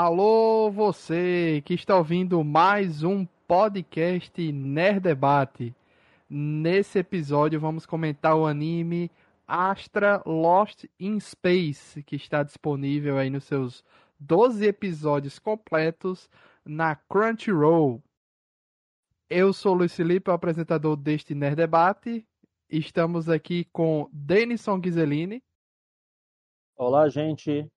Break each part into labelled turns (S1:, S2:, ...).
S1: Alô, você que está ouvindo mais um podcast Nerd Debate. Nesse episódio vamos comentar o anime Astra Lost in Space, que está disponível aí nos seus 12 episódios completos na Crunchyroll. Eu sou Luiz Felipe, o apresentador deste Nerd Debate. Estamos aqui com Denison Ghiseline.
S2: Olá, gente.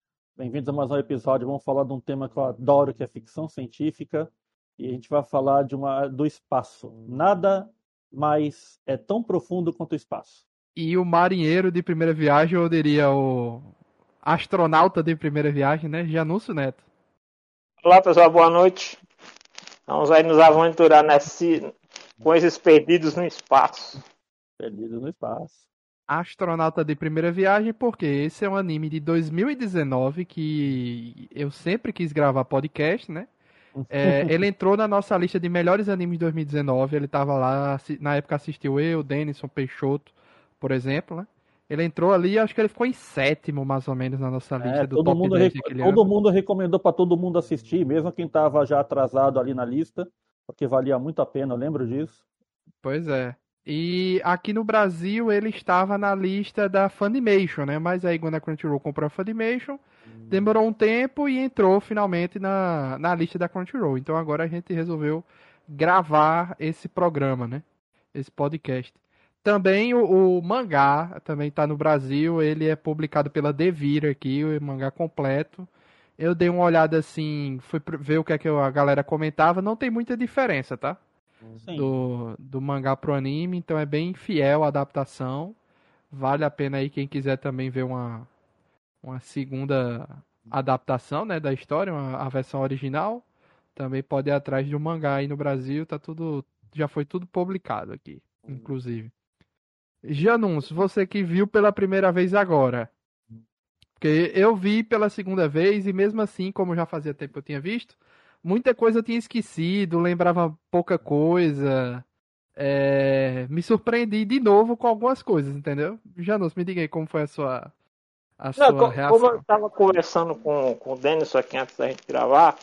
S2: Bem-vindos a mais um episódio. Vamos falar de um tema que eu adoro, que é ficção científica. E a gente vai falar de uma, do espaço. Nada mais é tão profundo quanto o espaço.
S1: E o marinheiro de primeira viagem, eu diria o astronauta de primeira viagem, né? Janúncio Neto.
S3: Olá, pessoal. Boa noite. Vamos aí nos aventurar nesse, com esses perdidos no espaço.
S2: Perdidos no espaço.
S1: Astronauta de primeira viagem, porque esse é um anime de 2019 que eu sempre quis gravar podcast, né? É, ele entrou na nossa lista de melhores animes de 2019. Ele tava lá, na época assistiu eu, Denison Peixoto, por exemplo, né? Ele entrou ali, acho que ele ficou em sétimo, mais ou menos, na nossa lista é, do
S2: todo mundo
S1: 10
S2: Todo ano. mundo recomendou para todo mundo assistir, mesmo quem tava já atrasado ali na lista, porque valia muito a pena, eu lembro disso.
S1: Pois é. E aqui no Brasil ele estava na lista da Funimation, né? Mas aí quando a Crunchyroll comprou a Funimation, hum. demorou um tempo e entrou finalmente na, na lista da Crunchyroll. Então agora a gente resolveu gravar esse programa, né? Esse podcast. Também o, o mangá também está no Brasil, ele é publicado pela Devir aqui, o mangá completo. Eu dei uma olhada assim, fui ver o que, é que a galera comentava, não tem muita diferença, tá? Do, do mangá pro anime, então é bem fiel a adaptação. Vale a pena aí quem quiser também ver uma, uma segunda adaptação né, da história, uma, a versão original. Também pode ir atrás de um mangá aí no Brasil, tá tudo. Já foi tudo publicado aqui, inclusive. Janus, você que viu pela primeira vez agora. Porque eu vi pela segunda vez e mesmo assim, como já fazia tempo que eu tinha visto, muita coisa eu tinha esquecido, lembrava pouca coisa. É, me surpreendi de novo com algumas coisas, entendeu? Janus, me diga aí como foi a sua, a Não, sua
S3: como,
S1: reação.
S3: Como eu estava conversando com, com o Denis aqui antes da gente gravar,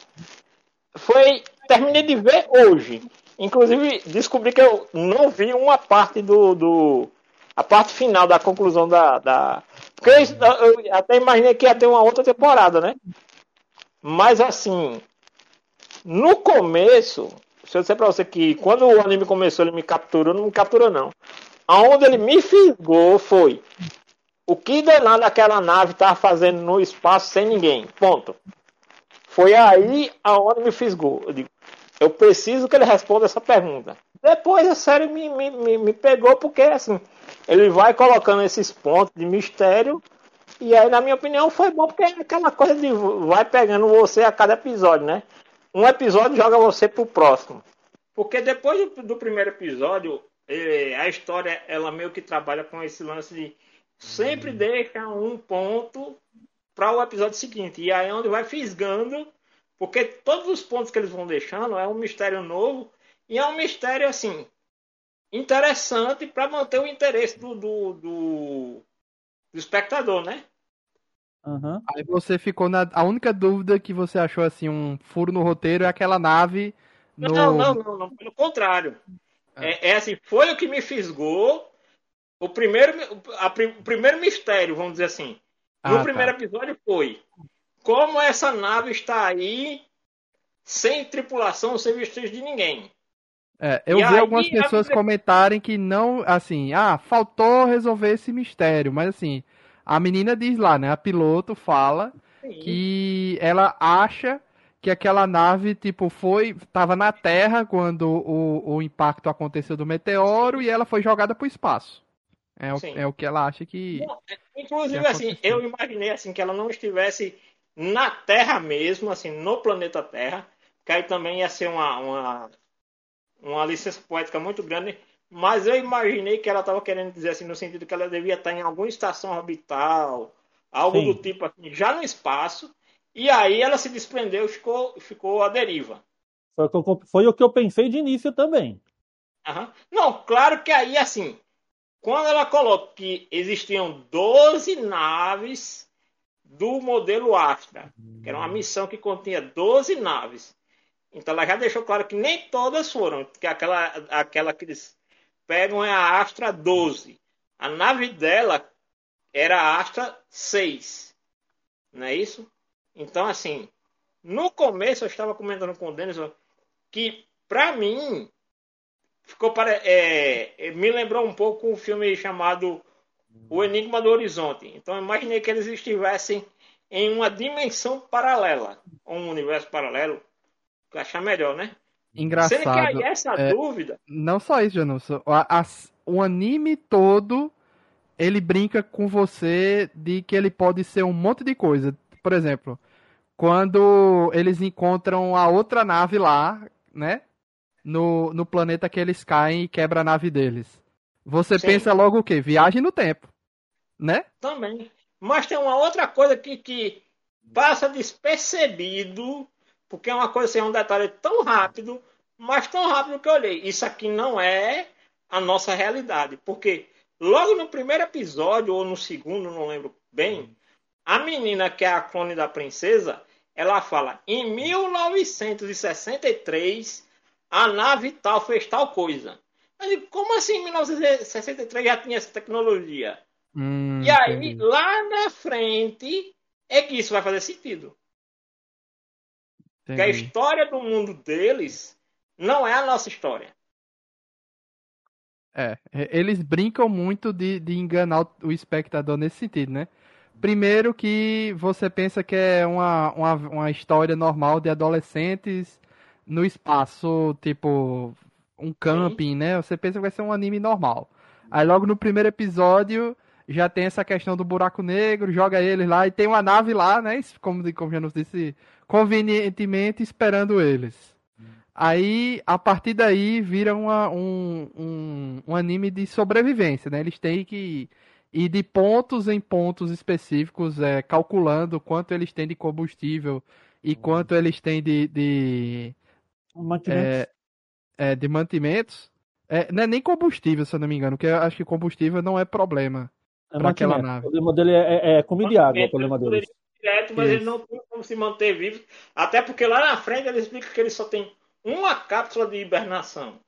S3: foi. Terminei de ver hoje. Inclusive, descobri que eu não vi uma parte do. do a parte final da conclusão da. da porque eu, eu até imaginei que ia ter uma outra temporada, né? Mas assim, no começo, se eu disser pra você que quando o anime começou ele me capturou, não me capturou não. Aonde ele me fisgou foi o que danado aquela nave tava fazendo no espaço sem ninguém. Ponto. Foi aí aonde me fisgou. Eu digo, eu preciso que ele responda essa pergunta. Depois a série me, me, me, me pegou porque assim, ele vai colocando esses pontos de mistério e aí, na minha opinião, foi bom porque é aquela coisa de vai pegando você a cada episódio, né? Um episódio joga você pro próximo. Porque depois do, do primeiro episódio, é, a história ela meio que trabalha com esse lance de sempre deixa um ponto para o episódio seguinte. E aí é onde vai fisgando, porque todos os pontos que eles vão deixando é um mistério novo e é um mistério assim interessante para manter o interesse do, do, do, do espectador, né?
S1: Uhum. Aí você ficou na. A única dúvida que você achou assim, um furo no roteiro é aquela nave. No...
S3: Não, não, não, não, pelo contrário. É. é, é assim, foi o que me fisgou. O primeiro, a, o primeiro mistério, vamos dizer assim. No ah, tá. primeiro episódio foi como essa nave está aí sem tripulação, sem vestígios de ninguém.
S1: É, eu e vi aí, algumas pessoas a... comentarem que não, assim, ah, faltou resolver esse mistério, mas assim, a menina diz lá, né? A piloto fala Sim. que ela acha que aquela nave, tipo, foi. Tava na Terra quando o, o impacto aconteceu do meteoro e ela foi jogada pro espaço. É o, é o que ela acha que.
S3: É, inclusive, que assim, eu imaginei assim que ela não estivesse na Terra mesmo, assim, no planeta Terra, que aí também ia ser uma, uma, uma licença poética muito grande. Mas eu imaginei que ela estava querendo dizer assim, no sentido que ela devia estar em alguma estação orbital, algo Sim. do tipo assim, já no espaço, e aí ela se desprendeu e ficou, ficou à deriva.
S2: Foi, foi o que eu pensei de início também.
S3: Não, claro que aí, assim, quando ela colocou que existiam 12 naves do modelo Astra, que era uma missão que continha 12 naves. Então ela já deixou claro que nem todas foram, que aquela, aquela que eles pegam é a Astra 12. A nave dela era a Astra 6. Não é isso? Então, assim, no começo eu estava comentando com o Denison que, para mim, ficou para, é, me lembrou um pouco um filme chamado O Enigma do Horizonte. Então, eu imaginei que eles estivessem em uma dimensão paralela, um universo paralelo, que achar melhor, né?
S1: Engraçado. Sendo que aí
S3: essa é, dúvida.
S1: Não só isso, Janus. O anime todo ele brinca com você de que ele pode ser um monte de coisa. Por exemplo, quando eles encontram a outra nave lá, né? No, no planeta que eles caem e quebra a nave deles. Você Sim. pensa logo o quê? Viagem no tempo. Né?
S3: Também. Mas tem uma outra coisa que, que passa despercebido, porque é uma coisa assim, é um detalhe tão rápido, mas tão rápido que eu olhei. Isso aqui não é a nossa realidade. Porque logo no primeiro episódio, ou no segundo, não lembro bem, a menina que é a clone da princesa, ela fala: em 1963 a nave tal fez tal coisa. Eu digo, como assim em 1963 já tinha essa tecnologia? Hum, e aí, entendi. lá na frente, é que isso vai fazer sentido. Entendi. Que a história do mundo deles não é a nossa história.
S1: É, eles brincam muito de, de enganar o espectador nesse sentido, né? Primeiro que você pensa que é uma, uma, uma história normal de adolescentes no espaço, tipo um camping, Sim. né? Você pensa que vai ser um anime normal. Aí logo no primeiro episódio já tem essa questão do buraco negro, joga eles lá e tem uma nave lá, né? Como, como já nos disse, convenientemente esperando eles. Aí, a partir daí, vira uma, um, um, um anime de sobrevivência, né? Eles têm que ir de pontos em pontos específicos, é, calculando quanto eles têm de combustível e uhum. quanto eles têm de. de
S2: mantimentos.
S1: É, é, de mantimentos. É, não é nem combustível, se eu não me engano, porque eu acho que combustível não é problema é para aquela nave.
S2: O problema dele é, é comida e água, o problema dele.
S3: Direto, mas Isso. ele não tem como se manter vivo. Até porque lá na frente ele explica que ele só tem uma cápsula de hibernação.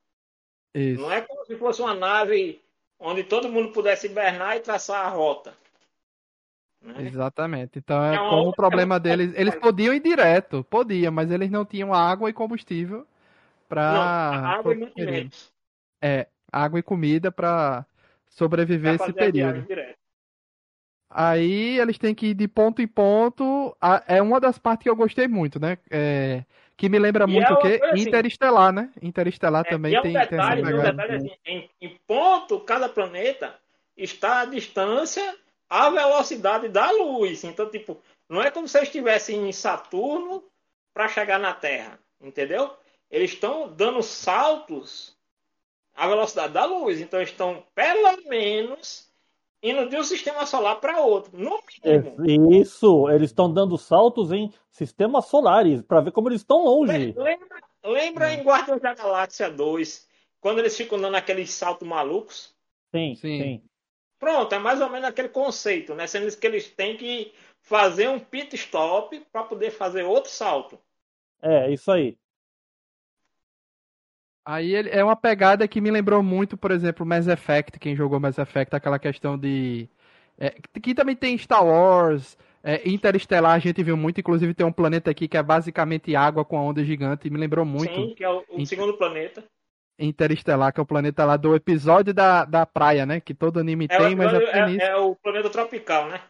S3: Isso. Não é como se fosse uma nave onde todo mundo pudesse hibernar e traçar a rota.
S1: Né? Exatamente. Então é, é como o problema deles. Eles podiam ir direto, podia, mas eles não tinham água e combustível para.
S3: Água e mantimentos.
S1: É, água e comida para sobreviver esse período. Aí eles têm que ir de ponto em ponto. É uma das partes que eu gostei muito, né? É, que me lembra e muito é o que? Assim, Interestelar, né? Interestelar é, também é um tem,
S3: detalhe, tem um detalhe assim, em, em, ponto, cada planeta está à distância à velocidade da luz. Então, tipo, não é como se eles estivessem em Saturno para chegar na Terra, entendeu? Eles estão dando saltos à velocidade da luz. Então, estão pelo menos indo de um sistema solar para outro, no
S2: mínimo. Isso, eles estão dando saltos em sistemas solares para ver como eles estão longe.
S3: Lembra, lembra em Guardiões da Galáxia 2, quando eles ficam dando aqueles saltos malucos?
S2: Sim, sim, sim.
S3: Pronto, é mais ou menos aquele conceito, né? Sendo que eles têm que fazer um pit stop para poder fazer outro salto.
S2: É, isso aí.
S1: Aí ele, é uma pegada que me lembrou muito, por exemplo, Mass Effect, quem jogou Mass Effect, aquela questão de. É, que também tem Star Wars, é, Interestelar, a gente viu muito, inclusive tem um planeta aqui que é basicamente água com a onda gigante, e me lembrou muito.
S3: Sim, que é o, o segundo planeta.
S1: Interestelar, que é o planeta lá do episódio da, da praia, né? Que todo anime
S3: é
S1: tem, mas
S3: até é, nisso... é o planeta tropical, né?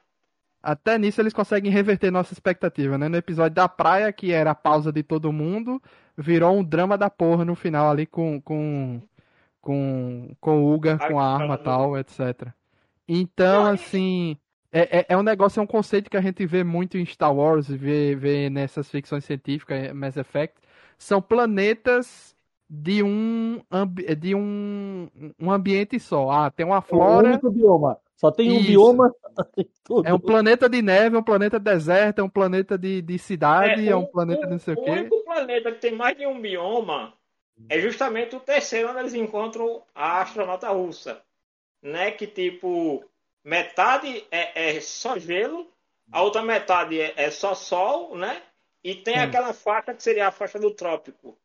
S1: Até nisso eles conseguem reverter nossa expectativa, né? No episódio da praia, que era a pausa de todo mundo, virou um drama da porra no final ali com com com, com o Uga, com a arma tal, etc. Então, assim, é, é, é, um negócio, é um conceito que a gente vê muito em Star Wars, vê, vê nessas ficções científicas, Mass Effect. São planetas de um, de um, um ambiente só. Ah, tem uma flora. Um
S2: único bioma. Só tem um bioma.
S1: é um planeta de neve, é um planeta deserto, é um planeta de, de cidade, é, é um, planeta de não sei o quê. O
S3: único planeta que tem mais de um bioma é justamente o terceiro, onde eles encontram a astronauta russa. Né? Que tipo, metade é, é só gelo a outra metade é, é só sol, né? E tem
S1: Sim.
S3: aquela faixa que seria a faixa do trópico.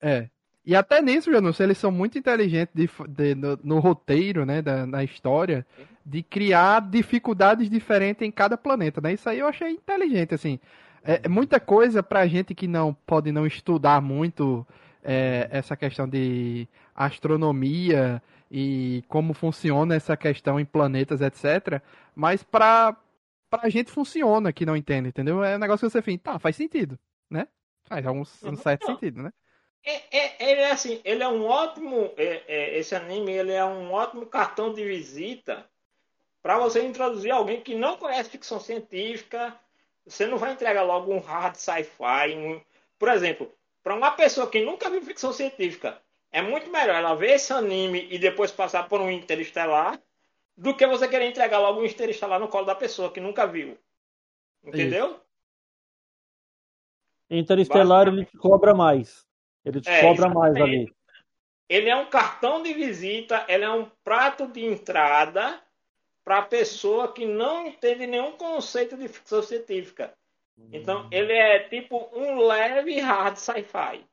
S1: É. E até nisso, Janus, eles são muito inteligentes de, de- no, no roteiro, né, da, na história, de criar dificuldades diferentes em cada planeta, né? Isso aí eu achei inteligente, assim. É, é muita coisa pra gente que não pode não estudar muito é, essa questão de astronomia e como funciona essa questão em planetas, etc. Mas pra, pra gente funciona que não entende, entendeu? É um negócio que você fica, tá, faz sentido, né? Faz um, um certo
S3: Não.
S1: sentido, né?
S3: É, é- ele é assim, ele é um ótimo, é- é, esse anime ele é um ótimo cartão de visita para você introduzir alguém que não conhece ficção científica. Você não vai entregar logo um hard sci-fi, um- por exemplo, para uma pessoa que nunca viu ficção científica, é muito melhor ela ver esse anime e depois passar por um interestelar do que você querer entregar logo um interestelar no colo da pessoa que nunca viu. Entendeu?
S2: Interestelar ele te cobra mais. Ele te
S3: É,
S2: cobra mais
S3: exatamente.
S2: ali.
S3: Ele é um cartão de visita, ele é um prato de entrada para a pessoa que não entende nenhum conceito de ficção científica. Então, ele é tipo um leve hard sci-fi.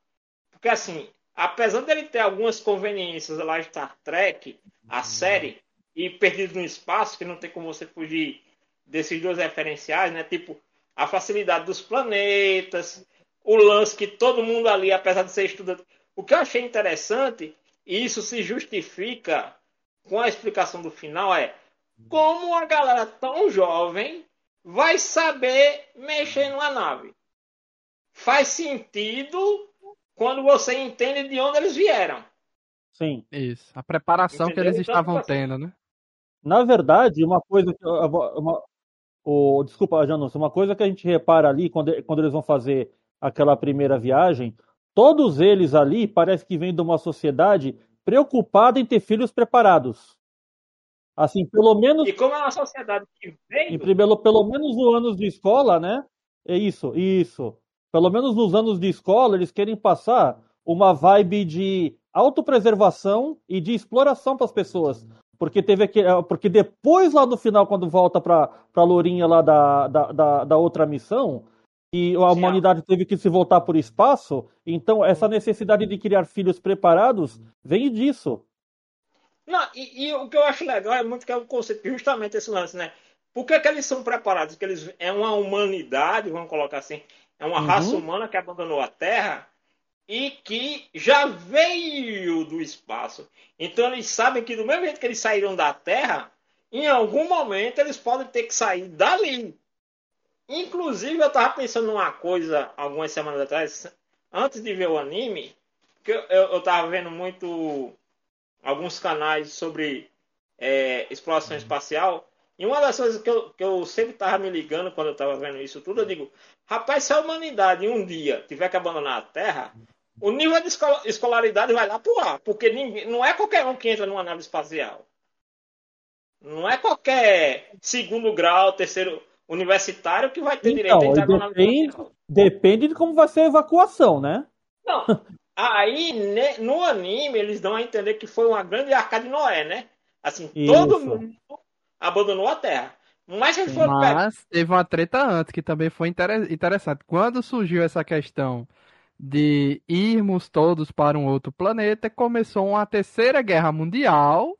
S3: Porque assim, apesar dele ter algumas conveniências lá em Star Trek, a série, e Perdido no Espaço, que não tem como você fugir desses dois referenciais, né? Tipo, a facilidade dos planetas, o lance que todo mundo ali, apesar de ser estudante. O que eu achei interessante, e isso se justifica com a explicação do final, é como uma galera tão jovem vai saber mexer numa nave. Faz sentido quando você entende de onde eles vieram.
S2: Sim.
S1: Isso. A preparação que
S3: Entendeu?
S1: eles
S3: Então,
S1: estavam
S3: assim,
S1: tendo, né?
S2: Na verdade, uma coisa que. vou- Uma, o, desculpa, Janus, uma coisa que a gente repara ali, quando, quando eles vão fazer aquela primeira viagem, todos eles ali parece que vêm de uma sociedade preocupada em ter filhos preparados. Assim, pelo menos
S3: E como é uma sociedade que vem
S2: primeiro, pelo menos nos anos de escola, né? É isso, isso. Pelo menos nos anos de escola, eles querem passar uma vibe de autopreservação e de exploração para as pessoas. Porque teve aqui, eh, porque depois lá no final, quando volta para a Lourinha lá da, da, da, da outra missão, e a humanidade teve que se voltar por espaço, então essa necessidade de criar filhos preparados vem disso.
S3: Não, e, e o que eu acho legal é muito que é o conceito, justamente esse lance, né? Por que, que eles são preparados? Porque eles é uma humanidade, vamos colocar assim, é uma
S2: Uhum.
S3: raça humana que abandonou a Terra e que já veio do espaço. Então eles sabem que do mesmo jeito que eles saíram da Terra, em algum momento eles podem ter que sair dali. Inclusive eu tava pensando numa coisa algumas semanas atrás, antes de ver o anime, que eu, eu, tava vendo muito alguns canais sobre é, exploração espacial. E uma das coisas que eu, que eu sempre estava me ligando quando eu estava vendo isso tudo, eu digo, rapaz, se a humanidade um dia tiver que abandonar a Terra, o nível de escola- escolaridade vai lá pro ar, porque ninguém, não é qualquer um que entra numa nave espacial. Não é qualquer segundo grau, terceiro universitário que vai ter direito a
S2: Então,
S3: entrar numa nave
S2: depende, depende de como vai ser a evacuação, né?
S3: Não. Aí, ne- no anime, eles dão a entender que foi uma grande arca de Noé, né? Assim, todo
S2: Isso.
S3: mundo abandonou a Terra. Mas eles foram.
S1: Mas teve uma treta antes que também foi inter- interessante. Quando surgiu essa questão de irmos todos para um outro planeta, começou uma terceira guerra mundial,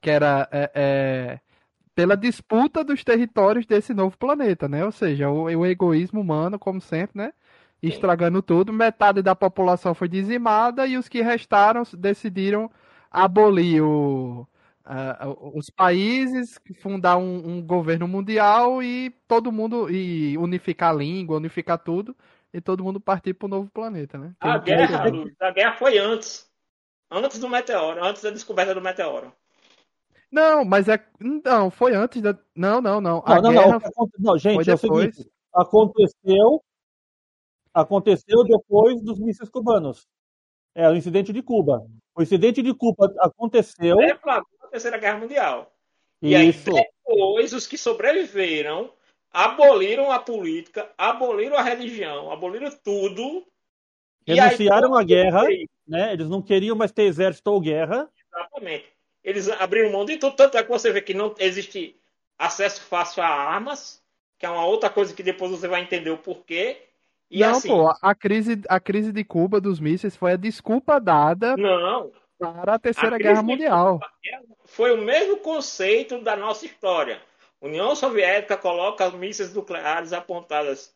S1: que era é, é, pela disputa dos territórios desse novo planeta, né? Ou seja, o, o egoísmo humano, como sempre, né? Estragando tudo. Metade da população foi dizimada e os que restaram decidiram abolir o, ah, os países, fundar um, um governo mundial e todo mundo e unificar a língua, unificar tudo e todo mundo partir para o novo planeta, né?
S3: A guerra, a guerra foi antes. Antes do meteoro, antes da descoberta do meteoro.
S1: Não, mas é não, foi antes da Não, não, não. A
S2: Não, não,
S1: guerra
S2: não. Não, gente,
S1: foi
S2: é o seguinte. Aconteceu, aconteceu depois dos mísseis cubanos. É, o incidente de Cuba. O incidente de Cuba aconteceu.
S3: Deflagrou a Terceira Guerra Mundial. E aí,
S2: Isso.
S3: depois, os que sobreviveram aboliram a política, aboliram a religião, aboliram tudo. E
S2: Renunciaram à guerra, né? Eles não queriam mais ter exército ou guerra.
S3: Exatamente. Eles abriram mão de tudo, tanto é que você vê que não existe acesso fácil a armas, que é uma outra coisa que depois você vai entender o porquê. E
S1: não,
S3: assim,
S1: pô, a crise, a crise de Cuba dos mísseis foi a desculpa dada
S3: não,
S1: para a Terceira
S3: A
S1: Guerra Mundial.
S3: foi o mesmo conceito da nossa história. União Soviética coloca mísseis nucleares apontadas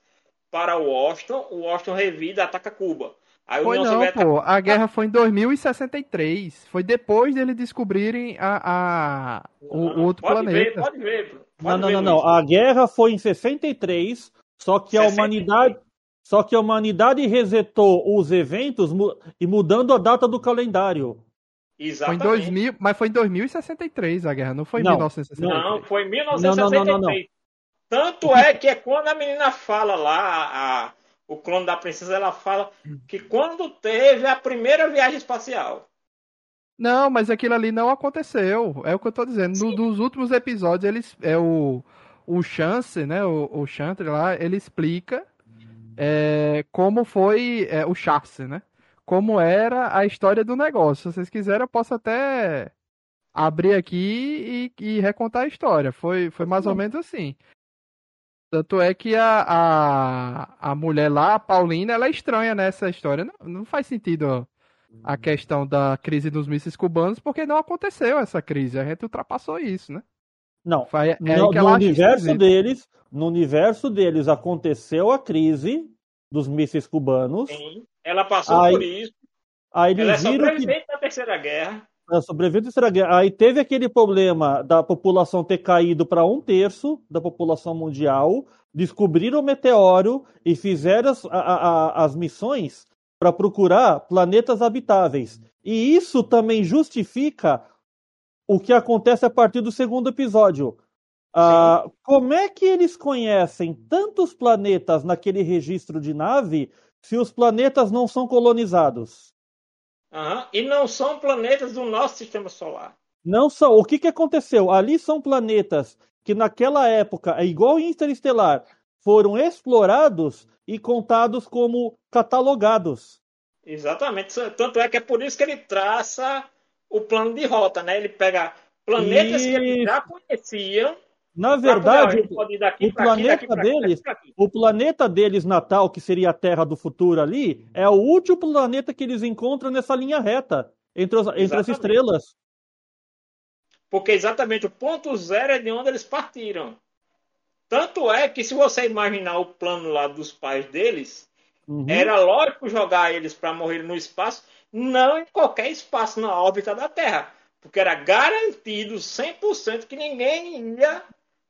S3: para Washington, o Washington revida e ataca Cuba. Aí a
S1: Foi não,
S3: Soviética
S1: pô. A guerra foi em 2063. Foi depois deles descobrirem a, a, o, o outro
S3: pode
S1: planeta.
S3: Ver, pode ver. Pode
S2: Não, não,
S3: ver,
S2: não, não.
S3: Luiz.
S2: A guerra foi em 63, só que a
S3: 63.
S2: humanidade. Só que a humanidade resetou os eventos e mudando a data do calendário.
S1: Foi em
S3: Exatamente.
S1: 2000, mas foi em 2063 a guerra, não foi em
S2: Não,
S1: 1963.
S3: Não, foi em
S2: Não, não, não,
S3: 1963.
S2: não, não.
S3: Tanto é que é quando a menina fala lá, a- a- o clone da princesa, ela fala que quando teve a primeira viagem espacial.
S1: Não, mas aquilo ali não aconteceu. É o que eu tô dizendo. No, dos últimos episódios, eles. É o. O Chance, né? O, o Chantre lá, ele explica é, como foi é, o Chance, né? Como era a história do negócio. Se vocês quiserem, eu posso até abrir aqui e, e recontar a história. Foi, foi mais ou menos assim. Tanto é que a, a, a mulher lá, a Paulina, ela é estranha nessa história. Não, não faz sentido a questão da crise dos mísseis cubanos, porque não aconteceu essa crise. A gente ultrapassou isso, né?
S2: Não.
S1: Foi- é
S2: no
S1: que
S2: no universo deles, no universo deles aconteceu a crise dos mísseis cubanos.
S3: Sim, ela passou
S2: Aí,
S3: por isso.
S2: Aí
S3: Ela é
S2: eles viram que
S3: sobrevivente da Terceira Guerra.
S2: Da Terceira Guerra. Aí teve aquele problema da população ter caído para um terço da população mundial. Descobriram o meteoro e fizeram as, a- a- as missões para procurar planetas habitáveis. E isso também justifica o que acontece a partir do segundo episódio. Ah, como é que eles conhecem tantos planetas naquele registro de nave se os planetas não são colonizados?
S3: Aham, E não são planetas do nosso sistema solar.
S2: Não são. O que, que aconteceu? Ali são planetas que naquela época, é igual Interestelar, foram explorados e contados como catalogados.
S3: Exatamente. Tanto é que é por isso que ele traça o plano de rota, né? Ele pega planetas que ele já conheciam.
S2: Na verdade, o planeta deles- o planeta deles natal, que seria a Terra do futuro ali, é o último planeta que eles encontram nessa linha reta entre, os- entre as estrelas.
S3: Porque exatamente o ponto zero é de onde eles partiram. Tanto é que se você imaginar o plano lá dos pais deles,
S2: Uhum.
S3: era lógico jogar eles para morrer no espaço, não em qualquer espaço na órbita da Terra. Porque era garantido 100% que ninguém ia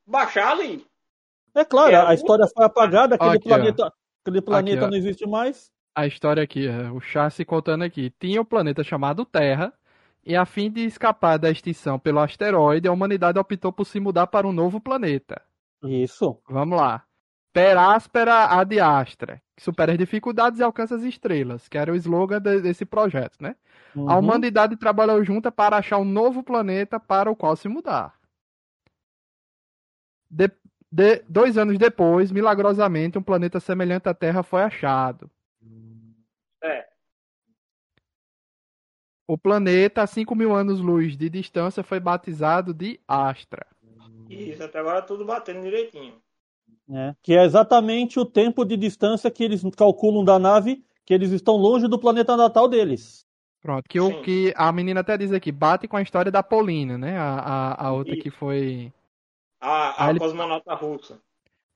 S3: baixar ali.
S2: É claro,
S3: É,
S2: a história foi apagada, aquele
S1: Aqui, ó.
S2: planeta, aquele planeta
S1: ó.
S2: não existe mais.
S1: A história aqui, é, o Chassi contando aqui. Tinha um planeta chamado Terra, e a fim de escapar da extinção pelo asteroide, a humanidade optou por se mudar para um novo planeta.
S2: Isso.
S1: Vamos lá. Peráspera ad astra, que supera as dificuldades e alcança as estrelas, que era o slogan de- desse projeto, né? A
S2: Uhum.
S1: humanidade trabalhou junta para achar um novo planeta para o qual se mudar. De- de- dois anos depois, milagrosamente, um planeta semelhante à Terra foi achado.
S3: É.
S1: O planeta, a 5 mil anos-luz de distância, foi batizado de Astra.
S3: Isso, até agora tudo batendo direitinho.
S2: né? Que é exatamente o tempo de distância que eles calculam da nave, que eles estão longe do planeta natal deles.
S1: Pronto, que, o, que a menina até diz aqui, bate com a história da Polina, né? A, a, a outra
S3: Isso.
S1: que foi.
S3: A, a
S1: ele-
S3: cosmonauta russa.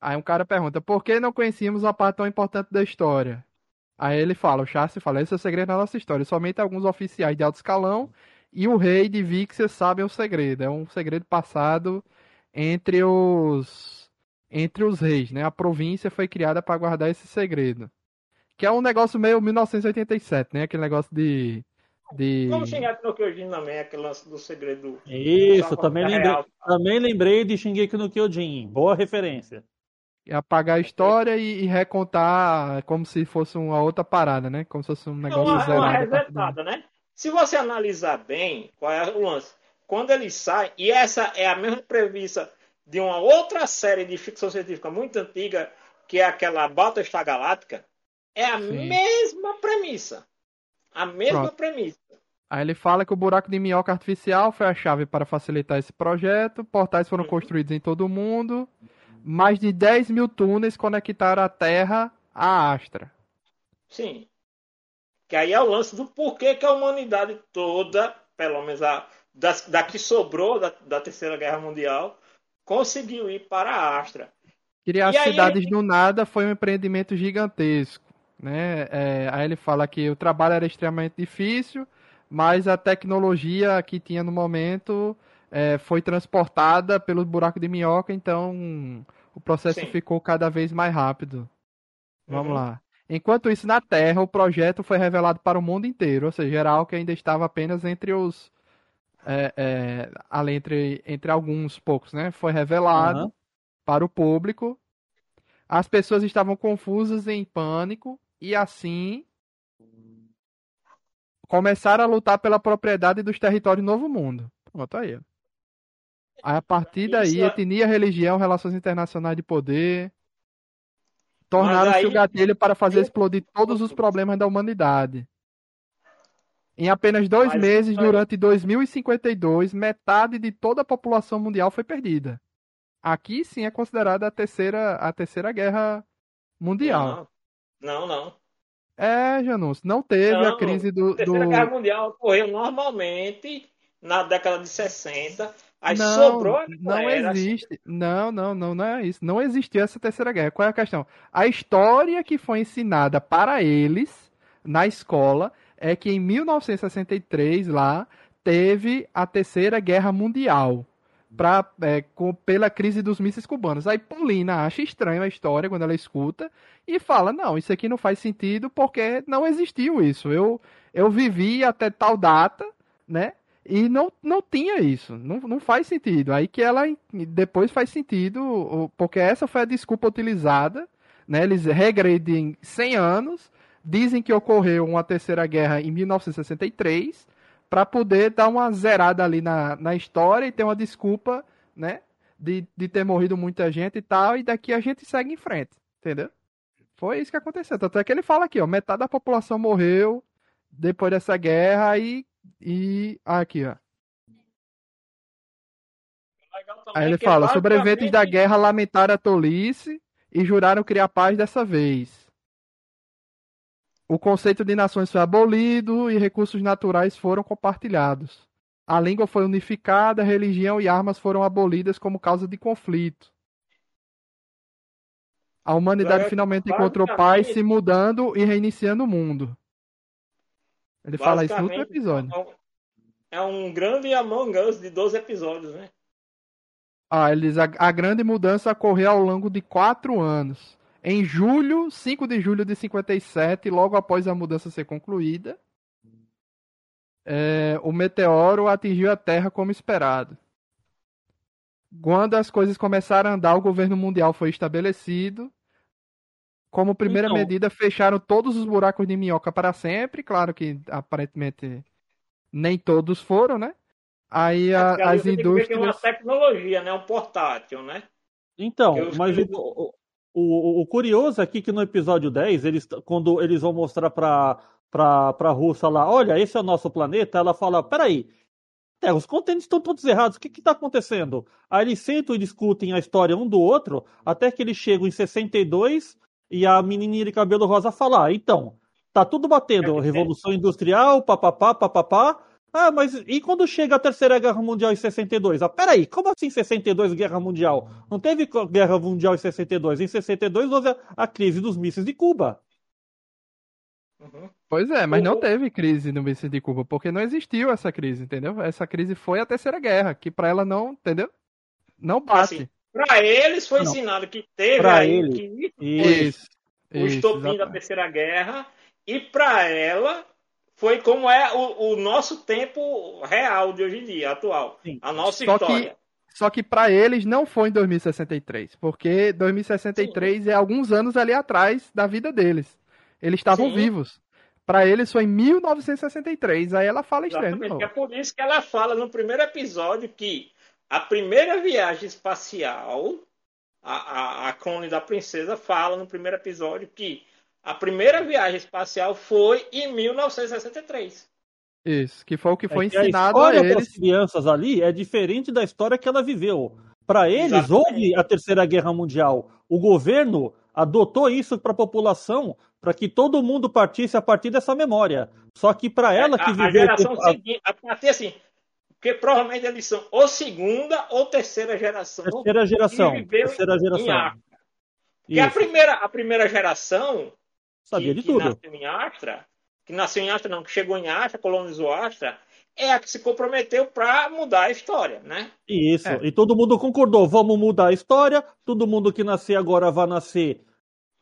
S1: Aí um cara pergunta, por que não conhecíamos a parte tão importante da história? Aí ele fala, o Chassi fala, esse é o segredo da nossa história. Somente alguns oficiais de alto escalão e o rei de Vixia sabem o segredo. É um segredo passado entre os entre os reis, né? A província foi criada para guardar esse segredo. Que é um negócio meio 1987, né? Aquele negócio de de
S3: Vamos chegar aqui no Kyojin também, aquele lance do segredo.
S2: Isso, também lembrei,
S3: real.
S2: também lembrei de Shingeki no Kyojin. Boa referência.
S1: E apagar a história e, e recontar como se fosse uma outra parada, né? Como se fosse um
S3: É
S1: negócio
S3: uma, é uma
S1: zerado. a partir do-
S3: resetada, né? Se você analisar bem qual é o lance, quando ele sai, e essa é a mesma premissa de uma outra série de ficção científica muito antiga, que é aquela Battlestar Galáctica, é a
S1: Sim.
S3: mesma premissa. A mesma
S1: Pronto.
S3: premissa.
S1: Aí ele fala que o buraco de minhoca artificial foi a chave para facilitar esse projeto. Portais foram
S3: Uhum.
S1: construídos em todo o mundo. mais de 10 mil túneis conectaram a Terra à Astra.
S3: Sim. Que aí é o lance do porquê que a humanidade toda, pelo menos a, da, da que sobrou da, da Terceira Guerra Mundial, conseguiu ir para a Astra.
S1: Criar cidades do nada foi um empreendimento gigantesco. Né? É, aí ele fala que o trabalho era extremamente difícil, mas a tecnologia que tinha no momento é, foi transportada pelo buraco de minhoca, então o processo Sim. ficou cada vez mais rápido. Vamos uhum. lá. Enquanto isso, na Terra, o projeto foi revelado para o mundo inteiro, ou seja, era algo que ainda estava apenas entre os. É, é, ali entre, entre alguns poucos, né? Foi revelado uhum. para o público. As pessoas estavam confusas em pânico e assim começaram a lutar pela propriedade dos territórios Novo Mundo. Pronto aí. A partir daí, Isso... É etnia, religião, relações internacionais de poder tornaram-se o gatilho para fazer explodir todos os problemas da humanidade. Em apenas dois Mas meses, durante 2052, metade de toda a população mundial foi perdida. Aqui sim é considerada a terceira, a terceira guerra mundial.
S3: Não, não.
S1: É, Janus, não teve não, a crise do.
S3: A terceira
S1: do...
S3: guerra mundial ocorreu normalmente na década de 60 Aí não, sobrou
S1: não era, existe. Não, não, não, não é isso. Não existiu essa terceira guerra. Qual é a questão? A história que foi ensinada para eles na escola é que em 1963 lá teve a terceira guerra mundial pra, é, com, pela crise dos mísseis cubanos. Aí Paulina acha estranho a história quando ela escuta e fala: não, isso aqui não faz sentido porque não existiu isso. Eu, eu vivi até tal data, né? E não, não tinha isso. Não, não faz sentido. Aí que ela depois faz sentido, porque essa foi a desculpa utilizada. Né? Eles regredem 100 anos, dizem que ocorreu uma terceira guerra em 1963, para poder dar uma zerada ali na, na história e ter uma desculpa, né? De, de ter morrido muita gente e tal, e daqui a gente segue em frente, entendeu? Foi isso que aconteceu. Tanto é que ele fala aqui, ó, metade da população morreu depois dessa guerra e e aqui, ó. Aí ele fala: sobreviventes da guerra lamentaram a tolice e juraram criar paz dessa vez. O conceito de nações foi abolido e recursos naturais foram compartilhados. A língua foi unificada, religião e armas foram abolidas como causa de conflito. A humanidade finalmente encontrou paz, se mudando e reiniciando o mundo. Ele fala isso no outro episódio.
S3: É um grande Among Us de 12 episódios, né?
S1: Ah, eles, a, a grande mudança ocorreu ao longo de quatro anos. Em julho, 5 de julho de 57, logo após a mudança ser concluída, é, o meteoro atingiu a Terra como esperado. Quando as coisas começaram a andar, o governo mundial foi estabelecido como primeira então, medida, fecharam todos os buracos de minhoca para sempre. Claro que aparentemente nem todos foram, né? Aí é a, as indústrias. Tem
S3: uma tecnologia, né? Um portátil, né?
S2: Então, mas o, o, o, curioso aqui é que no episódio 10, eles, quando eles vão mostrar para pra, pra russa lá, olha, esse é o nosso planeta, ela fala, peraí, é, os contentes estão todos errados, o que está acontecendo? Aí eles sentam e discutem a história um do outro, até que eles chegam em 62 e a menininha de cabelo rosa falar, ah, então, tá tudo batendo, Revolução Industrial, papapá, papapá, ah, mas e quando chega a Terceira Guerra Mundial em 62? Ah, peraí, como assim 62 Guerra Mundial? Não teve Guerra Mundial em 62. Em 62 houve a, a crise dos mísseis de Cuba.
S1: Uhum. Pois é, mas não teve crise no míssil de Cuba, porque não existiu essa crise, entendeu? Essa crise foi a Terceira Guerra, que para ela não, entendeu? Não bate. Assim,
S3: para eles foi não. ensinado que teve
S2: pra
S3: aí
S2: ele.
S3: que isso, o estopim da Terceira Guerra e para ela foi como é o, o, nosso tempo real de hoje em dia, atual. Sim. A nossa só história.
S1: Que, só que para eles não foi em 2063, porque 2063 Sim. é alguns anos ali atrás da vida deles. Eles estavam Sim. vivos. Para eles foi em 1963. Aí ela fala estranho.
S3: É por isso que ela fala no primeiro episódio que a primeira viagem espacial, a, a, a Clone da Princesa fala no primeiro episódio que a primeira viagem espacial foi em 1963.
S1: Isso, que foi o que foi é que ensinado a,
S2: a
S1: eles.
S2: das crianças ali é diferente da história que ela viveu. Para eles,
S3: Exatamente.
S2: houve a Terceira Guerra Mundial. O governo adotou isso para a população para que todo mundo partisse a partir dessa memória. Só que para ela que
S3: a, a
S2: viveu.
S3: geração
S2: a
S3: seguinte, a partir assim, porque provavelmente eles são ou segunda ou terceira geração.
S2: terceira geração.
S3: que viveu
S2: Terceira
S3: em
S2: geração.
S3: África. Porque a primeira, a primeira geração
S2: Sabia
S3: que,
S2: de
S3: que
S2: tudo.
S3: nasceu em Astra, que nasceu em Astra não, que chegou em Astra, colonizou Astra, é a que se comprometeu para mudar a história, né?
S2: Isso.
S1: É.
S2: E todo mundo concordou. Vamos mudar a história. Todo mundo que nascer agora vai nascer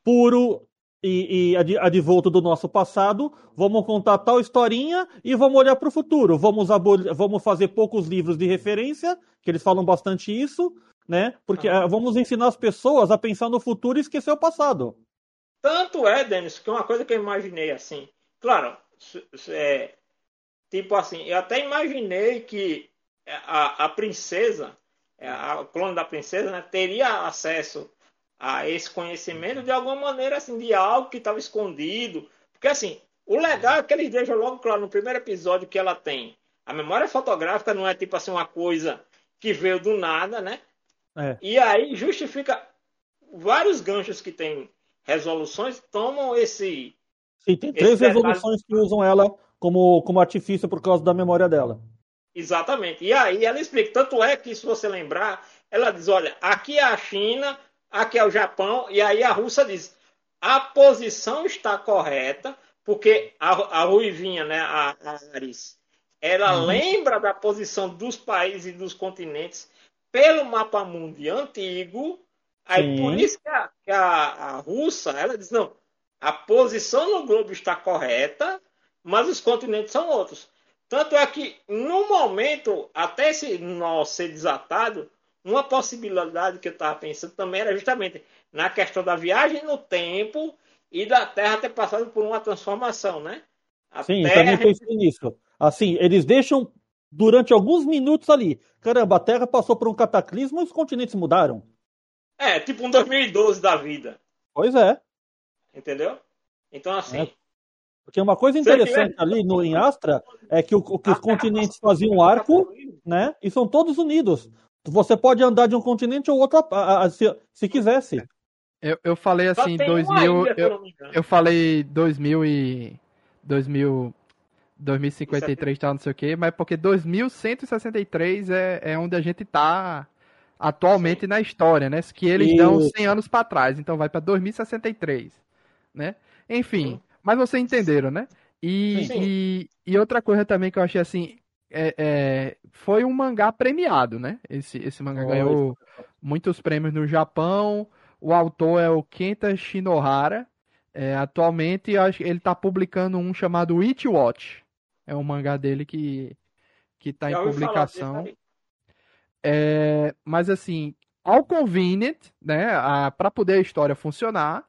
S2: puro e, e ad- advolto do nosso passado. Vamos contar tal historinha e vamos olhar para o futuro. Vamos, vamos fazer poucos livros de referência, que eles falam bastante isso, né? Porque
S3: Ah.
S2: vamos ensinar as pessoas a pensar no futuro e esquecer o passado.
S3: Tanto é, Denis, que uma coisa que eu imaginei assim, claro, é, tipo assim, eu até imaginei que a, a princesa, é, a clone da princesa, né, teria acesso a esse conhecimento de alguma maneira, assim, de algo que estava escondido. Porque, assim, o legal é que eles deixam logo claro no primeiro episódio que ela tem. A memória fotográfica não é, tipo assim, uma coisa que veio do nada, né?
S2: É.
S3: E aí justifica vários ganchos que tem resoluções tomam esse.
S2: Sim, tem três
S3: detalhe-
S2: resoluções que usam ela como, como artifício por causa da memória dela.
S3: Exatamente. E aí ela explica. Tanto é que, se você lembrar, ela diz: olha, aqui é a China, aqui é o Japão, e aí a Rússia diz: a posição está correta, porque a, a Ruivinha, né, a, a Aris, ela
S2: Uhum.
S3: lembra da posição dos países e dos continentes pelo mapa mundi antigo. Aí
S2: Sim.
S3: por isso que a, que a, a russa, ela diz: não, a posição no globo está correta, mas os continentes são outros. Tanto é que, no momento, até esse nó ser desatado, uma possibilidade que eu estava pensando também era justamente na questão da viagem no tempo e da Terra ter passado por uma transformação, né? A
S2: Sim,
S3: Terra,
S2: também pensei nisso. Assim, eles deixam durante alguns minutos ali. Caramba, a Terra passou por um cataclismo e os continentes mudaram.
S3: É, tipo um 2012 da vida,
S2: Pois é.
S3: entendeu? Então, assim,
S2: É. Porque uma coisa interessante ali no, em Astra é que, o- que os
S3: a Terra
S2: continentes faziam um arco,
S3: cataclismo.
S2: né? E são todos unidos. Você pode andar de um continente ou outro a- a- a- se, se quisesse.
S1: Eu, eu falei assim,
S3: tem uma
S1: 2000.
S3: ilha, eu
S1: Eu, falei 2000 e. 2000. 2053 tal, não sei o quê, mas porque 2163 é, é onde a gente tá atualmente
S3: Sim.
S1: na história, né? Que eles dão
S2: Isso.
S1: 100 anos pra trás, então vai pra 2063, né? Enfim,
S3: Sim.
S1: mas vocês entenderam, né? E, e, e outra coisa também que eu achei assim, é, é, foi um mangá premiado, né? Esse, esse mangá ganhou muitos prêmios no Japão. O autor é o Kenta Shinohara. É, atualmente eu acho que ele está publicando um chamado Witch Watch. É um mangá dele que que está em publicação.
S3: aí.
S1: É, mas assim, ao convenient, né, para poder a história funcionar,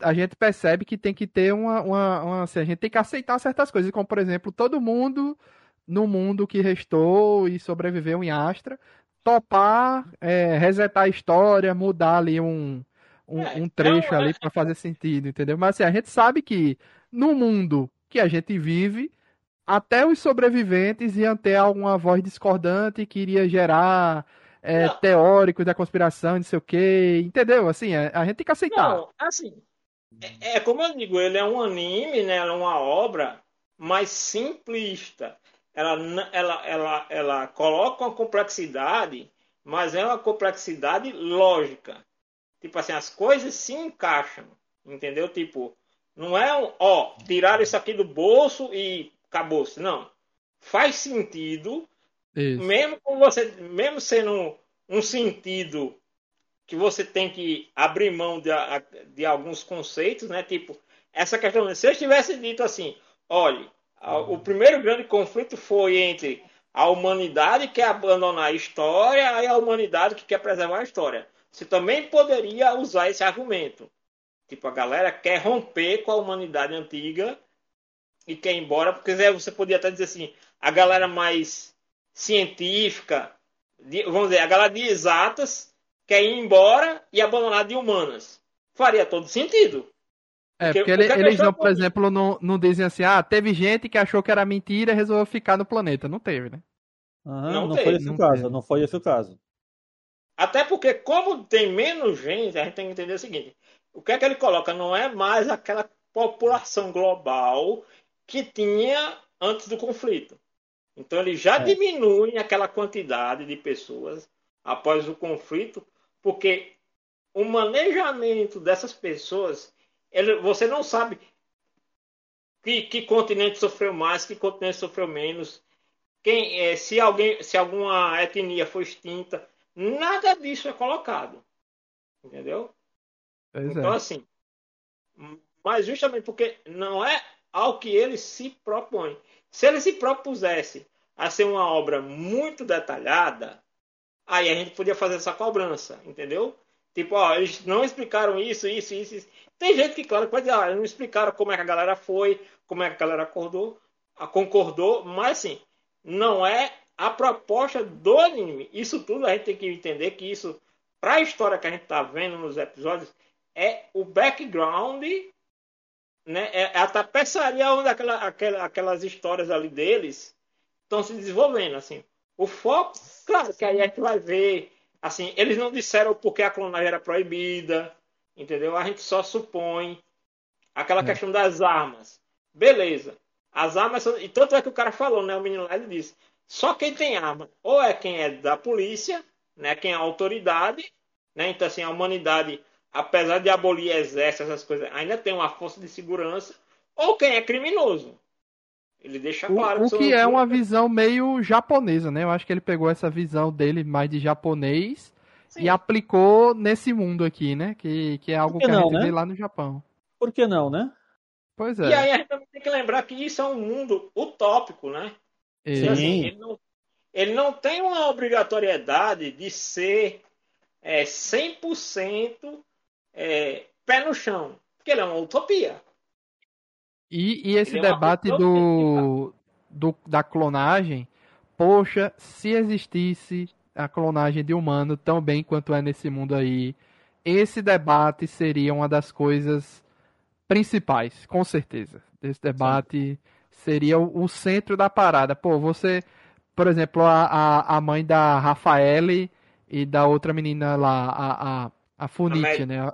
S1: a gente percebe que tem que ter uma, uma, uma- assim, a gente tem que aceitar certas coisas, como por exemplo, todo mundo no mundo que restou e sobreviveu em Astra, topar, é, resetar a história, mudar ali um, um,
S3: É,
S1: um trecho
S3: é
S1: ali para fazer sentido, entendeu? Mas assim, a gente sabe que no mundo que a gente vive, até os sobreviventes iam ter alguma voz discordante que iria gerar é, teóricos da conspiração, não sei o quê, entendeu? Assim, é- a gente tem que aceitar.
S3: Não, assim, é, é como eu digo, ele é um anime, né? Ela é uma obra mais simplista. Ela, ela, ela, ela coloca uma complexidade, mas é uma complexidade lógica. Tipo assim, as coisas se encaixam, entendeu? Tipo, não é um, ó, tirar isso aqui do bolso e acabou-se. Não. Faz sentido,
S1: Isso.
S3: mesmo com você, mesmo sendo um, um sentido que você tem que abrir mão de, de alguns conceitos, né? Tipo, essa questão, se eu tivesse dito assim, olha, a- o primeiro grande conflito foi entre a humanidade que quer abandonar a história e a humanidade que quer preservar a história. Você também poderia usar esse argumento. Tipo, a galera quer romper com a humanidade antiga e quer ir embora, porque você podia até dizer assim, a galera mais científica, de- vamos dizer, a galera de exatas quer ir embora e abandonar de humanas. Faria todo sentido.
S1: É,
S3: Porque
S1: porque
S3: o
S1: ele- eles não, por exemplo, não, não dizem assim, ah, teve gente que achou que era mentira e resolveu ficar no planeta. Não teve, né?
S2: Aham,
S3: Não
S2: não,
S3: teve,
S2: foi esse
S1: não
S2: o caso,
S1: teve.
S2: não foi esse o caso.
S3: Até porque, como tem menos gente, a gente tem que entender o seguinte: o que é que ele coloca? Não é mais aquela população global que tinha antes do conflito. Então ele já é. diminui aquela quantidade de pessoas após o conflito, porque o manejamento dessas pessoas, ele, você não sabe que, que continente sofreu mais, que continente sofreu menos, quem, é, se alguém, se alguma etnia foi extinta, nada disso é colocado, entendeu? Pois então é. assim, mas justamente porque não é ao que ele se propõe. Se ele se propusesse a ser uma obra muito detalhada, aí a gente podia fazer essa cobrança, entendeu? Tipo, ó, eles não explicaram isso, isso, isso. isso. Tem gente que, claro, pode dizer, ah, não explicaram como é que a galera foi, como é que a galera acordou, concordou, mas assim, não é a proposta do anime. Isso tudo a gente tem que entender que isso, para a história que a gente está vendo nos episódios, é o background, né? É a tapeçaria onde aquela, aquela, aquelas histórias ali deles estão se desenvolvendo, assim. O foco, claro, que aí a gente vai ver, assim, eles não disseram porque a clonagem era proibida, entendeu? A gente só supõe aquela é. questão das armas. Beleza. As armas são... E tanto é que o cara falou, né? O menino lá ele disse: só quem tem arma, ou é quem é da polícia, né? Quem é a autoridade, né? Então, assim, a humanidade, apesar de abolir exército, essas coisas, ainda tem uma força de segurança, ou quem é criminoso. Ele deixa claro.
S1: O, o que é uma visão meio japonesa, né? Eu acho que ele pegou essa visão dele mais de japonês Sim. e aplicou nesse mundo aqui, né? Que, que é algo que, que, a gente né? vê lá no Japão.
S2: Por que não, né?
S1: Pois é.
S3: E aí a gente também tem que lembrar que isso é um mundo utópico, né?
S2: Sim. Assim,
S3: ele, não, ele não tem uma obrigatoriedade de ser é, 100% é, pé no chão, porque ele é uma utopia.
S1: E, e esse ele debate é do, do, da clonagem, poxa, se existisse a clonagem de humano tão bem quanto é nesse mundo aí, esse debate seria uma das coisas principais, com certeza. Esse debate Sim. seria o, o, centro da parada. Pô, você, por exemplo, a, a, a mãe da Rafaele e da outra menina lá, a, a, a Funite, né?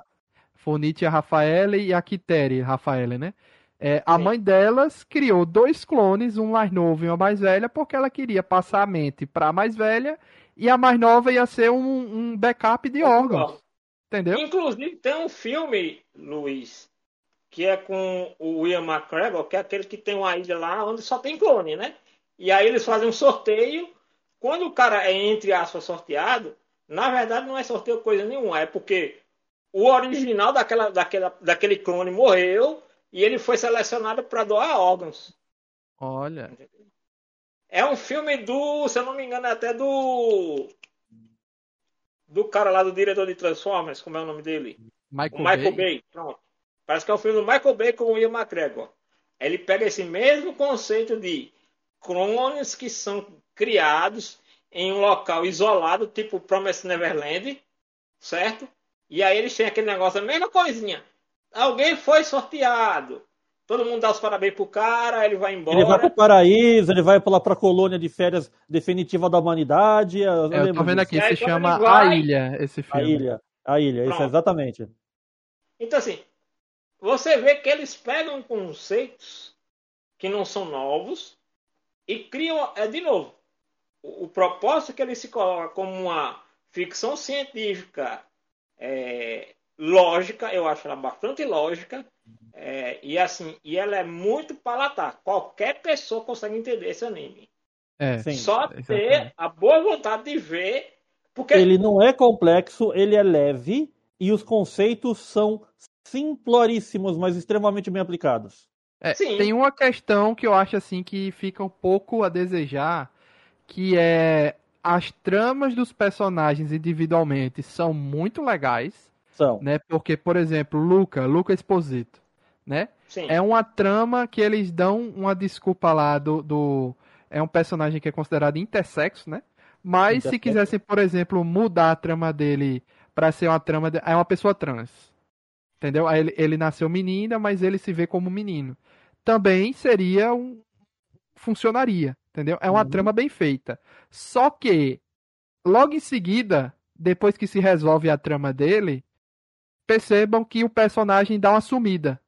S1: A Funite, a Rafaele e a Kiteri, Rafaele, né? É, a mãe delas criou dois clones, um mais novo e uma mais velha, porque ela queria passar a mente para a mais velha e a mais nova ia ser um, um backup de órgãos. Entendeu?
S3: Inclusive, tem um filme, Luiz, que é com o Ian McGregor, que é aquele que tem uma ilha lá onde só tem clone, né? E aí eles fazem um sorteio. Quando o cara é, entre aspas, sorteado, na verdade não é sorteio coisa nenhuma, é porque o original daquela, daquela, daquele clone morreu e ele foi selecionado para doar órgãos.
S1: Olha.
S3: É um filme do, se eu não me engano, é até do. Do cara lá do diretor de Transformers, como é o nome dele?
S1: Michael,
S3: Michael Bay. Bay. Pronto. Parece que é o filme do Michael Bay com o Ian McGregor. Ele pega esse mesmo conceito de clones que são criados em um local isolado, tipo Promise Neverland, certo? E aí eles têm aquele negócio, a mesma coisinha. Alguém foi sorteado. Todo mundo dá os parabéns pro cara, ele vai embora.
S2: Ele vai pro paraíso, ele vai pra, pra colônia de férias definitiva da humanidade. Eu,
S1: eu tô vendo aqui, se chama vai... A Ilha, esse filme.
S2: A Ilha, a Ilha, Pronto. isso exatamente.
S3: Então assim, você vê que eles pegam conceitos que não são novos e criam, é de novo, o, o propósito que ele se coloca como uma ficção científica é, lógica, eu acho ela bastante lógica, é, e assim, e ela é muito palatar. Qualquer pessoa consegue entender esse anime.
S1: É,
S3: Só exatamente. ter a boa vontade de ver. Porque...
S2: Ele não é complexo, ele é leve e os conceitos são simploríssimos, mas extremamente bem aplicados.
S1: É, tem uma questão que eu acho assim que fica um pouco a desejar, que é as tramas dos personagens individualmente são muito legais.
S2: São.
S1: Né? Porque, por exemplo, Luca, Luca Exposito, né?
S3: Sim.
S1: É uma trama que eles dão uma desculpa lá do, do... É um personagem que é considerado intersexo, né? Mas se quisessem, por exemplo, mudar a trama dele para ser uma trama... De... É uma pessoa trans. Entendeu? Ele, ele nasceu menina, mas ele se vê como menino. Também seria um. Funcionaria, entendeu? É uma uhum. trama bem feita. Só que, logo em seguida, depois que se resolve a trama dele, percebam que o personagem dá uma sumida.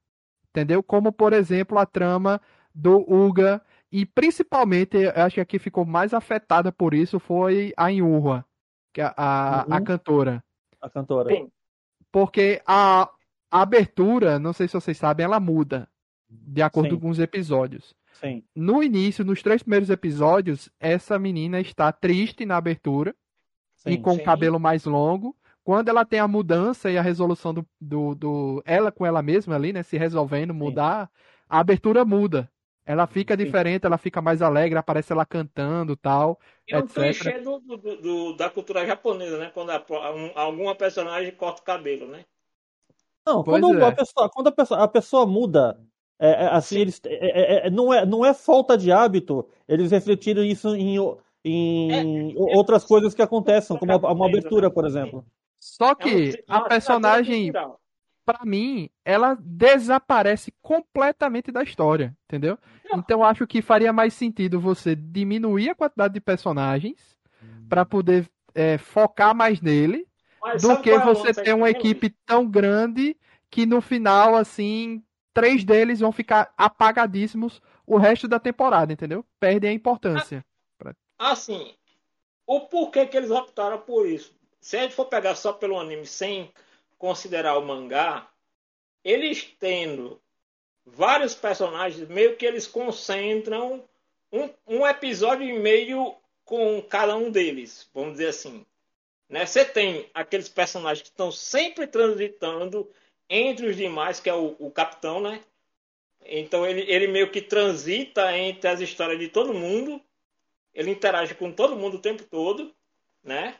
S1: Entendeu? Como, por exemplo, a trama do Uga. E principalmente, eu acho que aqui ficou mais afetada por isso foi a Inurra, que é a, a, a cantora.
S2: A cantora. Sim.
S1: Porque a, a abertura, não sei se vocês sabem, ela muda de acordo Sim. com os episódios.
S2: Sim.
S1: No início, nos três primeiros episódios, essa menina está triste na abertura Sim, e com o cabelo mais longo. Quando ela tem a mudança e a resolução do, do, do, ela com ela mesma ali, né, se resolvendo mudar, a abertura muda. Ela fica Sim. diferente, ela fica mais alegre, aparece ela cantando tal.
S3: É um clichê do, do, do, da cultura japonesa, né? Quando a, um, alguma personagem corta o cabelo, né?
S2: Não, quando, é. a pessoa, quando a pessoa, a pessoa muda, é, é assim, eles, é, é, é, não, é, não é falta de hábito, eles refletiram isso em, em outras coisas que acontecem, como uma abertura, por exemplo.
S1: Só que a personagem, para mim, ela desaparece completamente da história, entendeu? Então. Acho que faria mais sentido você diminuir a quantidade de personagens para poder focar mais nele mas do que você ter uma equipe tão grande que no final, assim, três deles vão ficar apagadíssimos o resto da temporada, entendeu? Perdem a importância.
S3: Assim, o porquê que eles optaram por isso? Se a gente for pegar só pelo anime sem considerar o mangá, eles tendo vários personagens, meio que eles concentram um, um episódio e meio com cada um deles, vamos dizer assim. Né? Você tem aqueles personagens que estão sempre transitando entre os demais, que é o, o capitão, né? Então ele, ele meio que transita entre as histórias de todo mundo. Ele interage com todo mundo o tempo todo, né?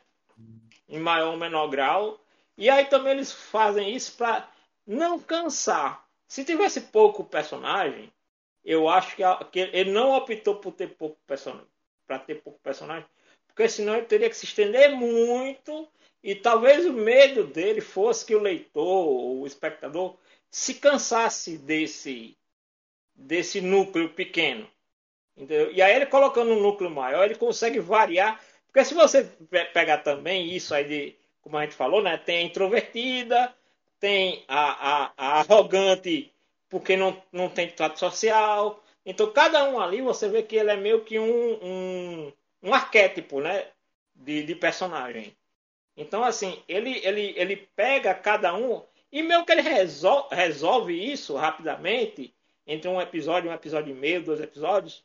S3: Em maior ou menor grau. E aí também eles fazem isso para não cansar. Se tivesse pouco personagem, eu acho que, que ele não optou por ter pouco personagem, para ter pouco personagem, porque senão ele teria que se estender muito e talvez o medo dele fosse que o leitor, o espectador, se cansasse desse, desse núcleo pequeno. Entendeu? E aí ele colocando um núcleo maior, ele consegue variar. Porque se você pegar também isso aí de, como a gente falou, né? Tem a introvertida, tem a, a, a arrogante porque não, não tem trato social. Então cada um ali você vê que ele é meio que um, um um arquétipo né, de, de personagem. Então, assim, ele, ele, ele pega cada um e meio que ele resolve, resolve isso rapidamente entre um episódio, um episódio e meio, dois episódios.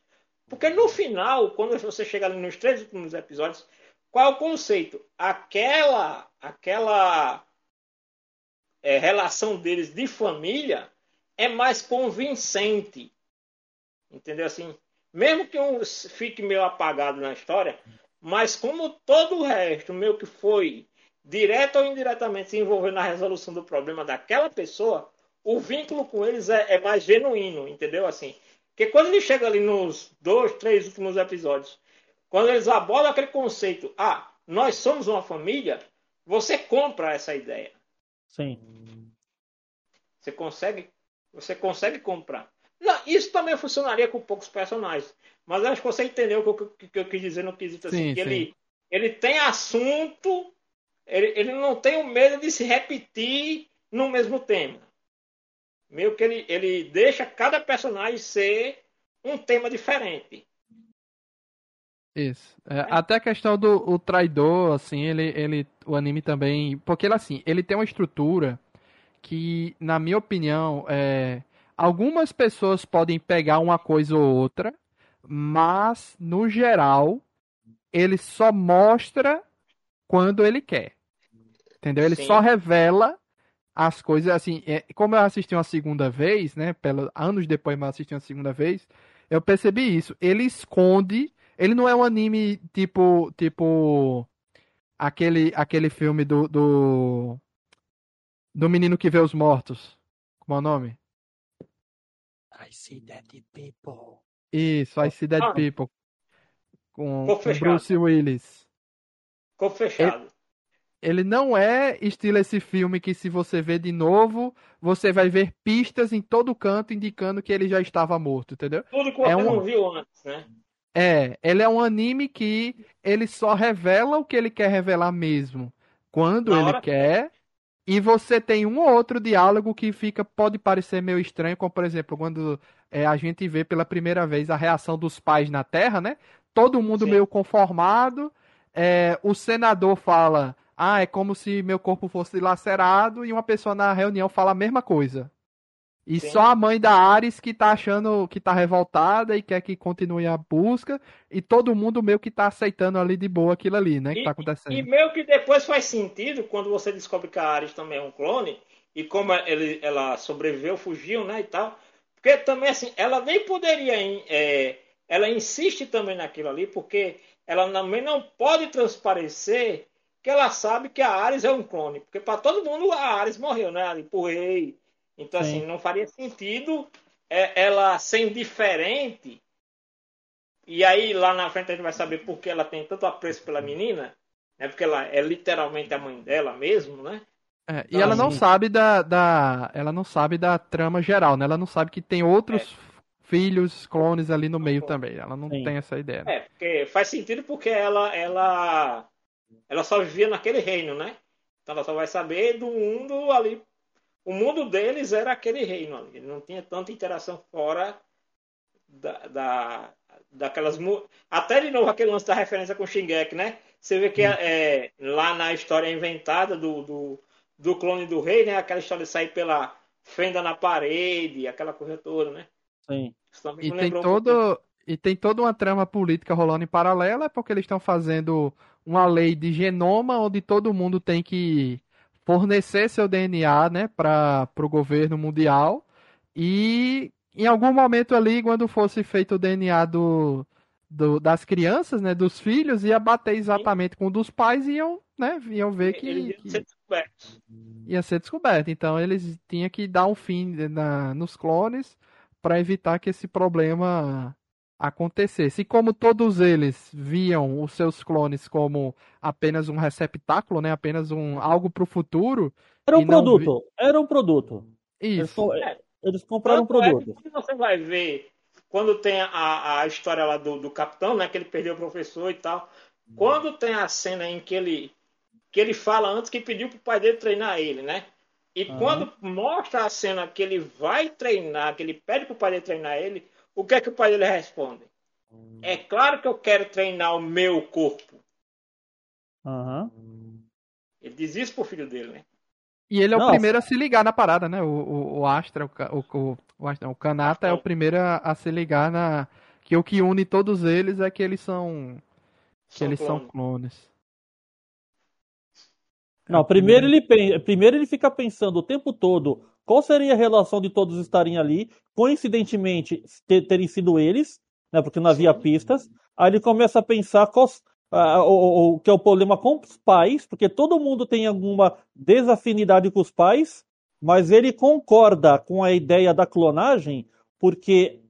S3: Porque no final, quando você chega ali nos três últimos episódios, qual é o conceito? Aquela, aquela é, relação deles de família é mais convincente. Entendeu? Assim, mesmo que um fique meio apagado na história, mas como todo o resto meio que foi direto ou indiretamente se envolver na resolução do problema daquela pessoa, o vínculo com eles é, é mais genuíno, entendeu? Assim, porque quando ele chega ali nos dois, três últimos episódios, quando eles abordam aquele conceito, ah, nós somos uma família, você compra essa ideia.
S2: Sim.
S3: Você consegue, você consegue comprar. Não, isso também funcionaria com poucos personagens. Mas acho que você entendeu o que eu, que eu quis dizer no quesito assim. Sim, que sim. Ele, ele tem assunto, ele, ele não tem o medo de se repetir no mesmo tema. Meio que ele, ele deixa cada personagem ser um tema diferente.
S1: Isso. É, é. Até a questão do o traidor, assim, ele, ele, o anime também, porque ele assim, ele tem uma estrutura que, na minha opinião, é, Algumas pessoas podem pegar uma coisa ou outra, mas no geral ele só mostra quando ele quer. Entendeu? Ele Sim. só revela as coisas assim. É, como eu assisti uma segunda vez, né? Pelo, anos depois eu assisti uma segunda vez, eu percebi isso. Ele esconde. Ele não é um anime tipo. Tipo. Aquele, aquele filme do, do. Do menino que vê os mortos. Como é o nome?
S4: I See Dead People.
S1: Isso, I See Dead ah. People. Com, com Bruce Willis.
S3: Ficou fechado.
S1: Ele, ele, não é estilo esse filme que se você ver de novo, você vai ver pistas em todo canto indicando que ele já estava morto, entendeu?
S3: Tudo que você é um... não viu antes, né?
S1: É, ele é um anime que ele só revela o que ele quer revelar mesmo. quando
S3: Na
S1: ele
S3: hora-
S1: quer. E você tem um ou outro diálogo que fica pode parecer meio estranho, como por exemplo, quando é, a gente vê pela primeira vez a reação dos pais na Terra, né? Todo mundo
S3: Sim.
S1: meio conformado. é, o senador fala: Ah, é como se meu corpo fosse dilacerado, e uma pessoa na reunião fala a mesma coisa. E
S3: Sim.
S1: só a mãe da Ares que tá achando que tá revoltada e quer que continue a busca, e todo mundo meio que tá aceitando ali de boa aquilo ali, né? Que tá acontecendo.
S3: E meio que depois faz sentido quando você descobre que a Ares também é um clone e como ele, ela sobreviveu, fugiu, né, e tal. Porque também assim, ela nem poderia, é, ela insiste também naquilo ali, porque ela também não pode transparecer que ela sabe que a Ares é um clone, porque para todo mundo a Ares morreu, né, ali pro rei. Então
S2: Sim.
S3: assim, não faria sentido é, ela ser indiferente. E aí lá na frente a gente vai saber por que ela tem tanto apreço pela menina, né? Porque ela é literalmente a mãe dela mesmo, né?
S1: É, e
S3: Ah,
S1: ela não
S2: sim.
S1: sabe da, da. Ela não sabe da trama geral, né? Ela não sabe que tem outros filhos, clones ali no meio também. Ela não
S2: Sim.
S1: tem essa ideia. né?
S3: É, porque faz sentido porque ela, ela, ela só vivia naquele reino, né? Então ela só vai saber do mundo ali. O mundo deles era aquele reino ali. Não tinha tanta interação fora da, da, daquelas. Até de novo aquele lance da referência com o Shingeki, né? Você vê que é, lá na história inventada do, do, do clone do rei, né? Aquela história de sair pela fenda na parede, aquela coisa toda, né?
S2: Sim.
S1: E tem
S3: um
S1: todo. E tem toda uma trama política rolando em paralelo, é porque eles estão fazendo uma lei de genoma onde todo mundo tem que fornecer seu DNA, né, para o governo mundial. E em algum momento ali, quando fosse feito o DNA do, do- das crianças, né, dos filhos, ia bater exatamente com o dos pais e iam, né, iam ver que, que-
S3: ser descobertos.
S1: ia ser descoberto. Então eles tinham que dar um fim na- nos clones para evitar que esse problema acontecesse. E como todos eles viam os seus clones como apenas um receptáculo, né, apenas um algo para o futuro,
S2: Era um produto. Era um produto. Eles,
S1: isso.
S2: co-
S3: É.
S2: eles compraram um
S3: é que
S2: produto.
S3: quando você vai ver, quando tem a, a história lá do, do capitão, né? Que ele perdeu o professor e tal. Quando tem a cena em que ele, que ele fala antes que pediu pro pai dele treinar ele, né? E
S2: Aham.
S3: quando mostra a cena que ele vai treinar, que ele pede pro pai dele treinar ele, o que é que o pai dele responde? É claro que eu quero treinar o meu corpo.
S2: Aham.
S3: Ele diz isso pro filho dele, né?
S1: E ele é o
S2: Nossa.
S1: primeiro a se ligar na parada, né? O, o, o Astra, o, o, o, o, Astra, o Kanata é o primeiro a, a se ligar na. Que o que une todos eles é que eles são. Que
S3: São
S1: eles são
S3: clones.
S1: clones. É
S2: Não, primeiro ele, primeiro ele fica pensando o tempo todo qual seria a relação de todos estarem ali, coincidentemente ter- terem sido eles, né, porque não havia pistas. Aí ele começa a pensar quais- ah, o, o- que é o problema com os pais, porque todo mundo tem alguma desafinidade com os pais, mas ele concorda com a ideia da clonagem, porque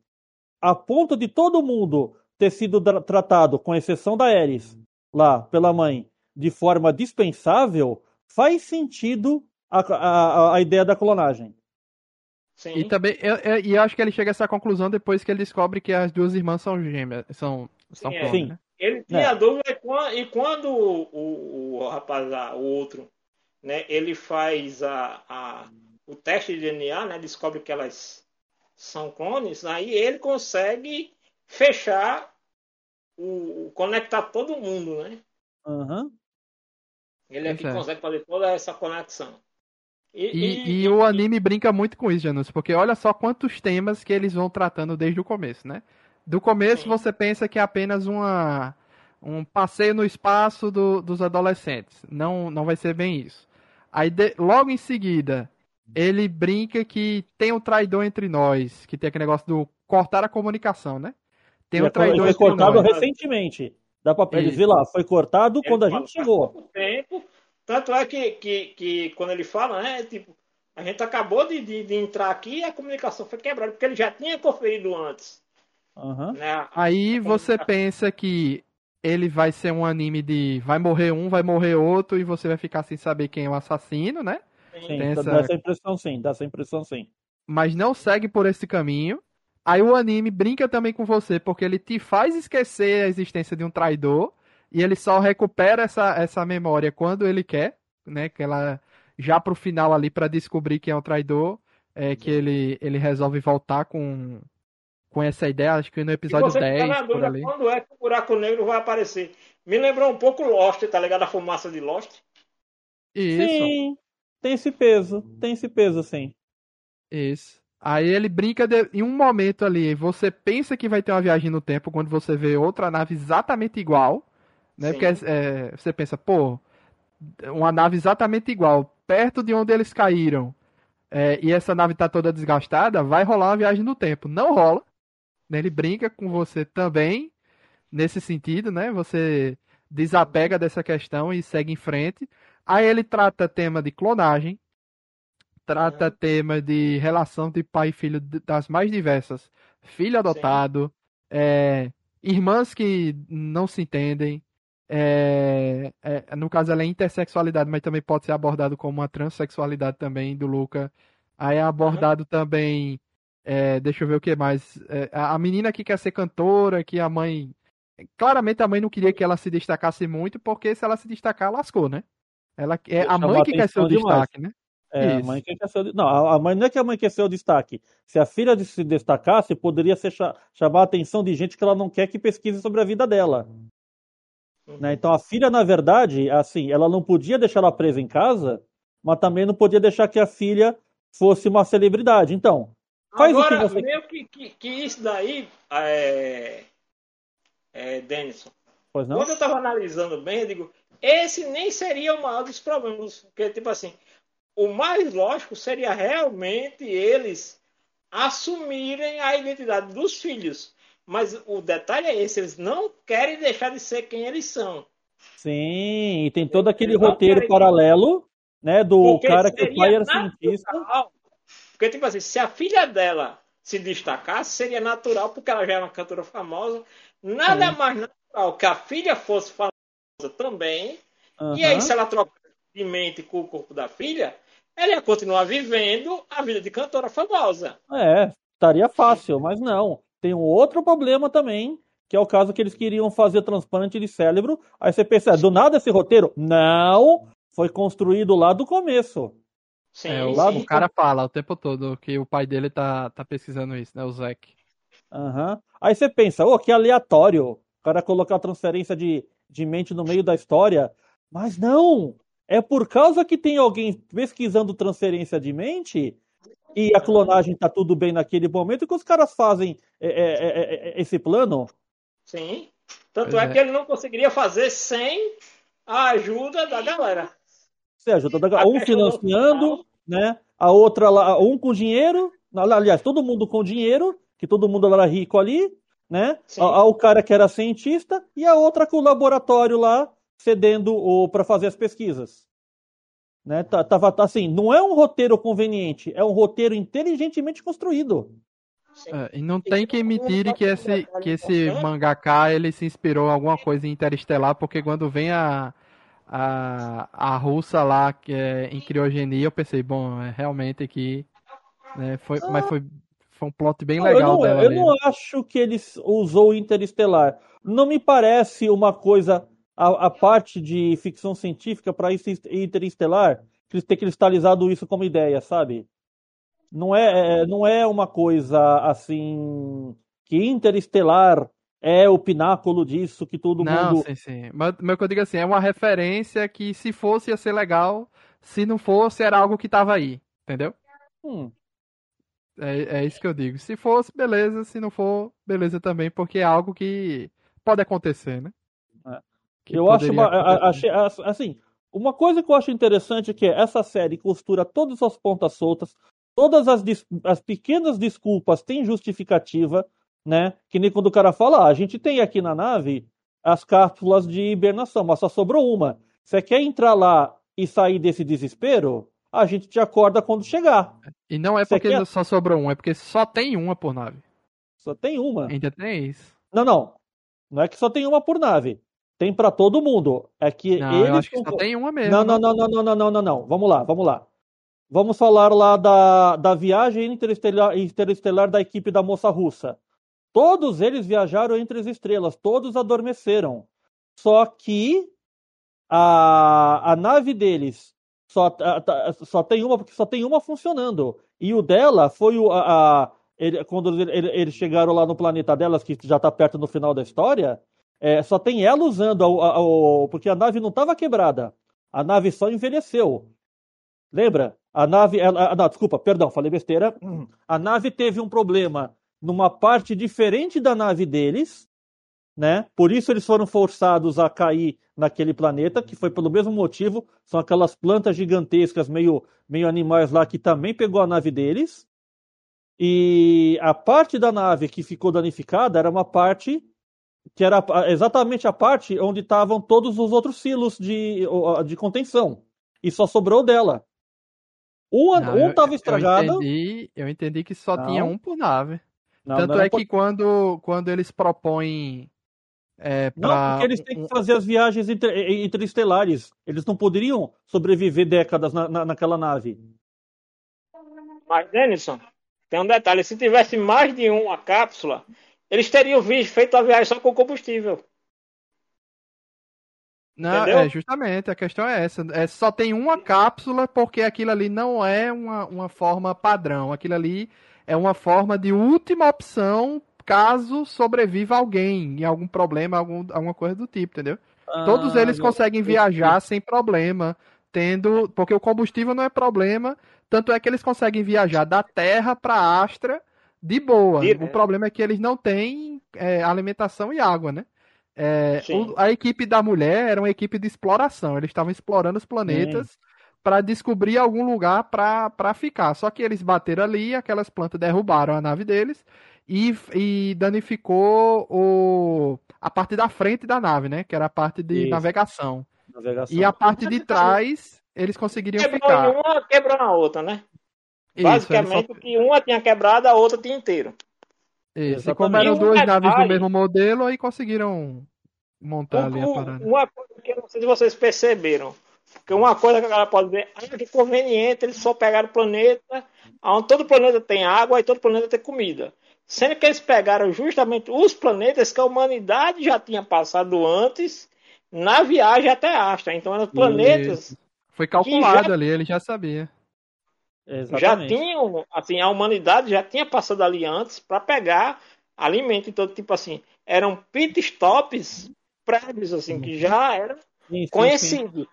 S2: a ponto de todo mundo ter sido tra- tratado, com exceção da Ares, lá pela mãe, de forma dispensável, faz sentido a, a, a ideia da clonagem.
S3: Sim.
S1: E também, eu, eu- e eu acho que ele chega a essa conclusão depois que ele descobre que as duas irmãs são gêmeas, são, são
S3: Sim, é.
S1: clones,
S2: Sim.
S1: né?
S3: Ele tinha dúvida e quan- e quando o, o, o rapaz, lá, o outro, né, ele faz a, a, o teste de DNA, né, descobre que elas são clones, aí ele consegue fechar, o, conectar todo mundo, né?
S2: Aham.
S3: Ele é que
S1: é.
S3: consegue fazer toda essa conexão. E,
S1: E, e o anime brinca muito com isso, Janus, porque olha só quantos temas que eles vão tratando desde o começo, né? Do começo
S3: Sim.
S1: você pensa que é apenas uma, um passeio no espaço do- dos adolescentes. Não, não vai ser bem isso. Aí de- logo em seguida, ele brinca que tem um traidor entre nós, que tem aquele negócio do cortar a comunicação, né? Tem um
S2: E
S1: traidor
S2: foi
S1: entre
S2: cortado
S1: nós.
S2: recentemente. Dá pra
S1: Isso.
S2: ver lá, foi cortado
S3: Ele
S2: quando a gente
S3: "Faz
S2: chegou.
S3: tempo. Tanto é que, que, que quando ele fala, né? Tipo, a gente acabou de, de, de entrar aqui e a comunicação foi quebrada, porque ele já tinha conferido antes.
S2: Aham.
S3: Né?
S1: Aí você pensa que ele vai ser um anime de vai morrer um, vai morrer outro, e você vai ficar sem saber quem é o assassino, né?
S2: Sim,
S1: essa-
S2: dá essa impressão sim, dá essa impressão sim.
S1: Mas não segue por esse caminho. Aí o anime brinca também com você, porque ele te faz esquecer a existência de um traidor, e ele só recupera essa, essa memória quando ele quer. né? Que ela já pro final ali pra descobrir quem é o traidor, é que ele ele resolve voltar com com essa ideia, acho que no
S3: E
S1: episódio
S3: você fica
S1: 10
S3: na
S1: por
S3: dúvida
S1: ali.
S3: quando é que o buraco negro vai aparecer. Me lembrou um pouco Lost, tá ligado? A fumaça de Lost.
S1: Isso.
S2: Sim, tem esse peso, tem esse peso, sim.
S1: Isso. Aí ele brinca de- em um momento ali, você pensa que vai ter uma viagem no tempo quando você vê outra nave exatamente igual, né?
S3: Sim.
S1: Porque é, você pensa, pô, uma nave exatamente igual, perto de onde eles caíram, é, e essa nave tá toda desgastada, vai rolar uma viagem no tempo. Não rola. né? Ele brinca com você também nesse sentido, né? Você desapega dessa questão e segue em frente. Aí ele trata tema de clonagem, trata tema de relação de pai e filho das mais diversas. Filho adotado, é, irmãs que não se entendem. É, é, no caso, ela é intersexualidade, mas também pode ser abordado como uma transexualidade também do Luca. Aí é abordado também. é, deixa eu ver o que mais. é, a menina que quer ser cantora, que a mãe. Claramente a mãe não queria que ela se destacasse muito, porque se ela se destacar, lascou, né? Ela, é a mãe que quer ser o
S2: demais.
S1: destaque, né?
S2: É, a mãe quer ser o... Não, a mãe não é que a mãe quer ser o destaque. Se a filha se destacasse, poderia ser cha- chamar a atenção de gente que ela não quer que pesquise sobre a vida dela. Né? Então a filha, na verdade, assim, ela não podia deixar ela presa em casa, mas também não podia deixar que a filha fosse uma celebridade. Então, faz
S3: Agora,
S2: o que você
S3: meio que, que, que isso daí, é, é, Denison,
S2: Pois não?
S3: quando eu tava analisando bem, eu digo, esse nem seria o maior dos problemas. Porque, tipo assim, o mais lógico seria realmente eles assumirem a identidade dos filhos. Mas o detalhe é esse, eles não querem deixar de ser quem eles são.
S2: Sim, e tem todo aquele
S3: Eles
S2: roteiro paralelo, né, do
S3: Porque
S2: cara que o pai era cientista.
S3: Porque, tipo assim, se a filha dela se destacasse, seria natural, porque ela já é uma cantora famosa. Nada
S2: Sim.
S3: mais natural que a filha fosse famosa também. E aí, se ela trocar de mente com o corpo da filha, ela ia continuar vivendo a vida de cantora famosa.
S2: É, estaria fácil, mas não. Tem um outro problema também, que é o caso que eles queriam fazer transplante de cérebro. Aí você pensa, "É, do nada esse roteiro? Não, foi construído lá do começo.
S3: Sim,
S1: É, o,
S2: lado-
S3: sim.
S1: o cara fala o tempo todo que o pai dele tá, tá pesquisando isso, né? O Zack.
S2: Aham. Aí você pensa, ô, que aleatório. O cara colocar transferência de, de mente no meio da história. Mas não! É por causa que tem alguém pesquisando transferência de mente e a clonagem tá tudo bem naquele momento que os caras fazem é, é, é, é, esse plano.
S3: Sim. Tanto é,
S1: é.
S3: que ele não conseguiria fazer sem a ajuda da galera.
S2: Você ajuda da-
S3: A
S2: um financiando, né? A outra lá, um com dinheiro, aliás, todo mundo com dinheiro, que todo mundo era rico ali, né? A- a- O cara que era cientista e a outra com o laboratório lá cedendo o para fazer as pesquisas. Né? Tá- Tava assim, não é um roteiro conveniente, é um roteiro inteligentemente construído.
S1: É, e não tem que emitir que esse, que esse mangaká ele se inspirou em alguma coisa em Interestelar, porque quando vem a, a, a russa lá que é em criogenia, eu pensei, bom, é realmente aqui, né, foi, mas foi, foi um plot bem legal
S2: eu não,
S1: dela
S2: eu
S1: ali.
S2: não acho que ele usou Interestelar. Não me parece uma coisa, a, a parte de ficção científica para isso Interestelar, que eles ter cristalizado isso como ideia, sabe? Não é, é- não é uma coisa assim que Interestelar é o pináculo disso que todo
S1: Não,
S2: mundo.
S1: sim, sim. Mas, mas o que eu digo assim, é uma referência que se fosse ia ser legal, se não fosse era algo que tava aí, entendeu?
S2: Hum,
S1: É, é isso que eu digo. Se fosse, beleza. Se não for, beleza também, porque é algo que pode acontecer, né?
S2: É.
S1: Que
S2: eu acho, ba- a- a- assim, uma coisa que eu acho interessante é que essa série costura todas as pontas soltas, todas as, dis- as pequenas desculpas têm justificativa, né? Que nem quando o cara fala, ah, a gente tem aqui na nave as cápsulas de hibernação, mas só sobrou uma. Você quer entrar lá e sair desse desespero? A gente te acorda quando chegar.
S1: E não é
S2: Você
S1: porque
S2: quer-
S1: só sobrou um, é porque só tem uma por nave.
S2: Só tem uma.
S1: Ainda tem isso.
S2: Não, não. Não é que só tem uma por nave. Tem pra todo mundo. É que
S1: Não,
S2: eles
S1: eu acho que só tem uma mesmo.
S2: Não, não, não, não, não, não, não, não, não. Vamos lá, vamos lá. Vamos falar lá da, da viagem interestelar, interestelar da equipe da moça russa. Todos eles viajaram entre as estrelas, todos adormeceram. Só que a, a nave deles só, tá- tá- só tem uma, porque só tem uma funcionando. E o dela foi o, a, a- ele- quando ele- ele- eles chegaram lá no planeta delas, que já tá perto no final da história, é, só tem ela usando, a- a- o- porque a nave não estava quebrada. A nave só envelheceu. Lembra? A nave. Ela, não, desculpa, perdão, falei besteira. A nave teve um problema numa parte diferente da nave deles, né? Por isso eles foram forçados a cair naquele planeta, que foi pelo mesmo motivo. São aquelas plantas gigantescas, meio, meio animais lá, que também pegou a nave deles. E a parte da nave que ficou danificada era uma parte que era exatamente a parte onde estavam todos os outros silos de, de contenção. E só sobrou dela. Um
S1: Não, eu-
S2: estava
S1: Eu
S2: estragado.
S1: entendi, eu entendi que só
S2: Não.
S1: tinha um por nave.
S2: Não,
S1: Tanto
S2: não
S1: é que quando, quando eles propõem é,
S2: Não,
S1: pra
S2: porque eles têm que fazer as viagens inter- interestelares. Eles não poderiam sobreviver décadas na, na- naquela nave.
S3: Mas, Denison, tem um detalhe: se tivesse mais de uma cápsula, eles teriam feito a viagem só com combustível.
S1: Não,
S3: Entendeu?
S1: é justamente, a questão é essa. É, só tem uma cápsula porque aquilo ali não é uma, uma forma padrão. Aquilo ali é uma forma de última opção caso sobreviva alguém em algum problema, algum, alguma coisa do tipo, entendeu? Todos
S2: Ah,
S1: eles
S2: eu-
S1: conseguem
S2: eu-
S1: viajar sem problema, tendo. Porque o combustível não é problema, tanto é que eles conseguem viajar da Terra para Astra de boa.
S3: Direto.
S1: O problema é que eles não têm é, alimentação e água, né? É, o- a equipe da mulher era uma equipe de exploração. Eles estavam explorando os planetas para descobrir algum lugar para ficar. Só que eles bateram ali, aquelas plantas derrubaram a nave deles e, e danificou o, a parte da frente da nave, né? Que era a parte de
S2: Isso.
S1: navegação.
S2: navegação.
S1: E a parte de trás eles conseguiriam
S3: Quebrou
S1: ficar.
S3: em uma, quebrou na outra, né?
S1: Isso,
S3: Basicamente,
S1: só-
S3: que uma tinha quebrado, a outra tinha inteiro.
S1: isso. E como eram duas
S3: um
S1: naves do mesmo modelo, aí conseguiram montar ali a
S3: Um-
S1: parada.
S3: uma coisa que eu não sei se vocês perceberam. Porque uma coisa que a galera pode ver, ah, que conveniente, eles só pegaram o planeta, onde todo planeta tem água e todo planeta tem comida. Sendo que eles pegaram justamente os planetas que a humanidade já tinha passado antes na viagem até Astra. Então eram planetas
S1: Foi calculado
S3: já-
S1: ali, ele já sabia.
S3: Já
S2: Exatamente.
S3: tinham, assim, a humanidade já tinha passado ali antes para pegar alimento. Então, tipo assim, eram pit stops prévios, assim, que já eram
S2: Sim, sim, sim.
S3: conhecidos.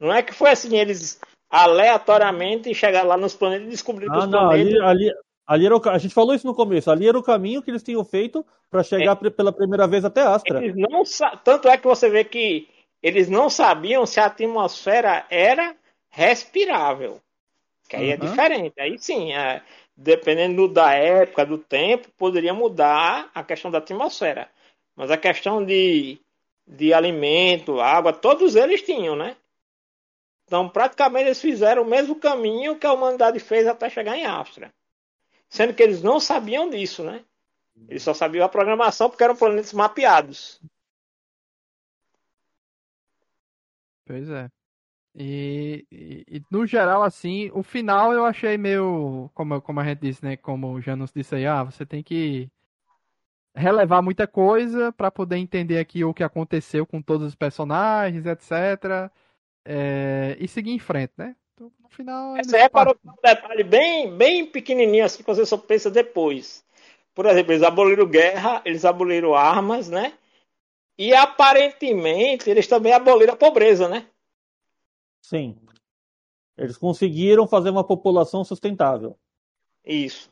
S3: Não é que foi assim, eles aleatoriamente chegaram lá nos planetas e descobriram que
S2: Ah,
S3: os
S2: não,
S3: planetas.
S2: ali, ali, ali era o, a gente falou isso no começo. Ali era o caminho que eles tinham feito para chegar pre- pela primeira vez até Astra.
S3: Eles não Tanto é que você vê que eles não sabiam se a atmosfera era respirável. Que aí é
S2: Uhum.
S3: diferente. Aí sim, é, dependendo da época, do tempo, poderia mudar a questão da atmosfera. Mas a questão de, de alimento, água, todos eles tinham, né? Então, praticamente, eles fizeram o mesmo caminho que a humanidade fez até chegar em Astra. Sendo que eles não sabiam disso, né? Eles só sabiam a programação porque eram planetas mapeados.
S1: Pois é. E, e- e, no geral, assim, o final eu achei meio, como, como a gente disse, né? Como o Janus disse aí, ah, você tem que relevar muita coisa pra poder entender aqui o que aconteceu com todos os personagens, etc. é, e seguir em frente, né? Então, no final.
S3: Você reparou é um detalhe bem, bem pequenininho assim que você só pensa depois. Por exemplo, eles aboliram guerra, eles aboliram armas, né? E aparentemente eles também aboliram a pobreza, né?
S2: Sim. Eles conseguiram fazer uma população sustentável.
S3: Isso.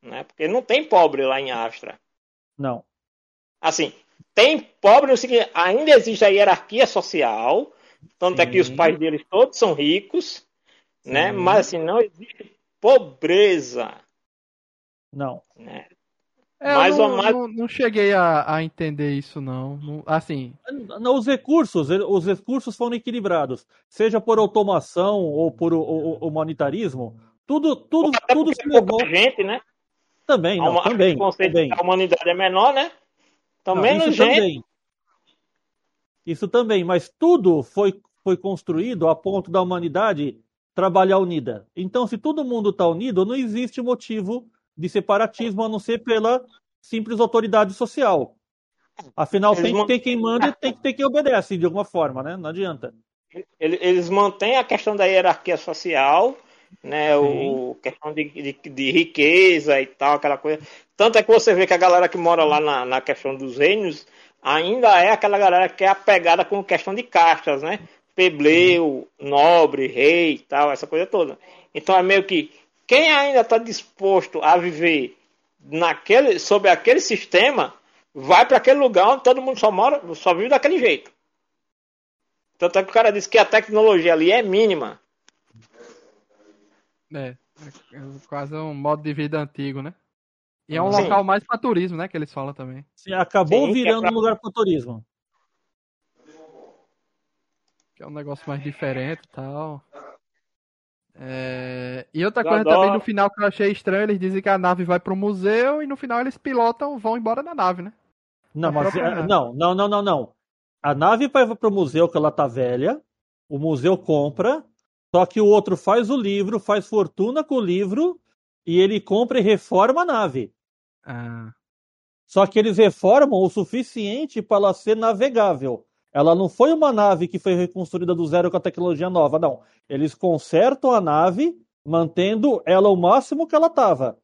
S3: Né? Porque não tem pobre lá em Astra.
S2: Não.
S3: Assim, tem pobre no seguinte, ainda existe a hierarquia social, tanto é que os
S2: Sim.
S3: pais deles todos são ricos, né?
S2: Sim.
S3: Mas assim, não existe pobreza,
S2: Não.
S3: né?
S1: É, eu
S3: mais
S1: não,
S3: ou mais-
S1: não, não cheguei a, a entender isso, não. Não- Assim,
S2: Não, Os recursos, os recursos foram equilibrados, seja por automação ou por o- o- o humanitarismo, tudo, tudo,
S3: Até
S2: tudo se
S3: é
S2: levou
S3: gente, né?
S2: também,
S3: Há
S2: não,
S3: uma-
S2: também,
S3: o conceito
S2: também.
S3: que a humanidade é menor, né? Então,
S2: Não,
S3: menos gente.
S2: também. Isso também, mas tudo foi, foi construído a ponto da humanidade trabalhar unida. Então, se todo mundo está unido, não existe motivo de separatismo a não ser pela simples autoridade social. Afinal,
S3: Eles
S2: tem que ter quem manda e tem que ter quem obedece, de alguma forma, né? Não adianta.
S3: ele- eles mantêm a questão da hierarquia social, né? O questão de, de, de riqueza e tal, aquela coisa. Tanto é que você vê que a galera que mora lá na, na questão dos reinos ainda é aquela galera que é apegada com questão de castas, né? Pebleu, nobre, rei e tal, essa coisa toda. Então é meio que quem ainda está disposto a viver naquele, sob aquele sistema vai para aquele lugar onde todo mundo só mora, só vive daquele jeito. Tanto é que o cara disse que a tecnologia ali é mínima.
S1: É, é quase um modo de vida antigo, né? E é um
S3: Sim.
S1: local mais para turismo, né? Que eles falam também.
S2: Sim, acabou
S3: Sim, é
S2: virando
S3: pra-
S2: um lugar para turismo.
S1: Que é um negócio mais diferente e tal. É, E outra coisa
S3: adoro.
S1: também no final que eu achei estranho, eles dizem que a nave vai pro museu e no final eles pilotam, vão embora na nave, né?
S2: Não,
S1: A
S2: mas é, não, não, não, não, não. A nave vai para o museu que ela tá velha, o museu compra, só que o outro faz o livro, faz fortuna com o livro e ele compra e reforma a nave.
S1: Ah,
S2: Só que eles reformam o suficiente para ela ser navegável. Ela não foi uma nave que foi reconstruída do zero com a tecnologia nova, não. Eles consertam a nave, mantendo ela o máximo que ela estava.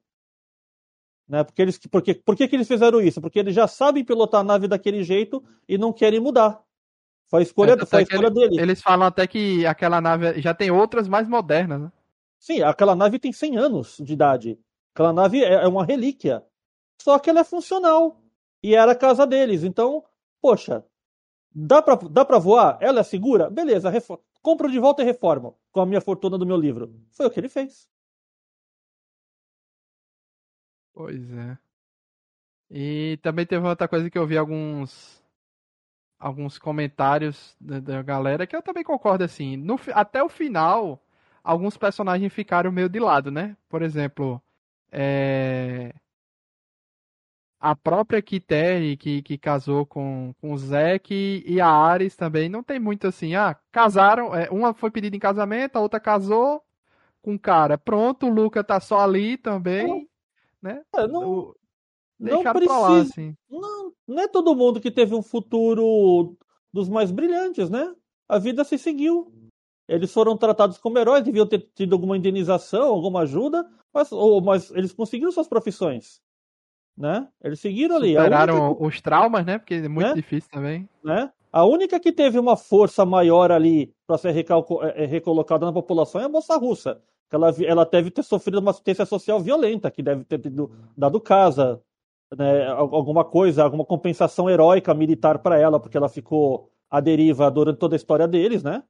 S2: Né? Porque eles, porque, por que, que eles fizeram isso? Porque eles já sabem pilotar a nave daquele jeito e não querem mudar. Foi a escolha,
S1: É,
S2: foi a escolha deles.
S1: eles falam até que aquela nave já tem outras mais modernas, né?
S2: Sim, aquela nave tem 100 anos de idade. Aquela nave é é uma relíquia. Só que ela é funcional. E era a casa deles. Então, poxa, dá pra, dá pra voar? Ela é segura? Beleza, refo- compro de volta e reformo com a minha fortuna do meu livro. Foi o que ele fez.
S1: Pois é. E também teve outra coisa que eu vi alguns alguns comentários da, da galera que eu também concordo assim. No, até o final, alguns personagens ficaram meio de lado, né? Por exemplo, é, a própria Kiteri que, que casou com, com o Zack e a Ares também não tem muito assim. Ah, casaram, é, uma foi pedida em casamento, a outra casou com o cara. Pronto, o Luca tá só ali também, né?
S2: É, não,
S1: O-
S2: não
S1: pra lá,
S2: precisa.
S1: assim.
S2: Não, não é todo mundo que teve um futuro dos mais brilhantes, né? A vida se seguiu. Eles foram tratados como heróis, deviam ter tido alguma indenização, alguma ajuda, mas, ou, mas eles conseguiram suas profissões. Né? Eles seguiram ali.
S1: Superaram os traumas, né? Porque é muito
S2: Né?
S1: difícil também.
S2: né? A única que teve uma força maior ali para ser recalco- eh, eh, recolocada na população é a moça russa. Que ela, ela deve ter sofrido uma assistência social violenta, que deve ter tido- dado casa, né, al- alguma coisa, alguma compensação heróica militar para ela, porque ela ficou à deriva durante toda a história deles, né?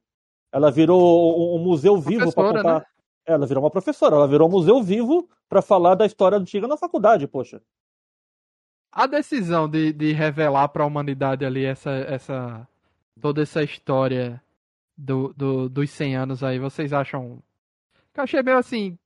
S2: Ela virou um, museu vivo para contar.
S1: né?
S2: Ela virou uma professora, ela virou um museu vivo para falar da história antiga na faculdade, poxa.
S1: A decisão de, de revelar pra humanidade ali essa, essa toda essa história do, do, dos 100 anos aí, vocês acham? Eu achei meio assim,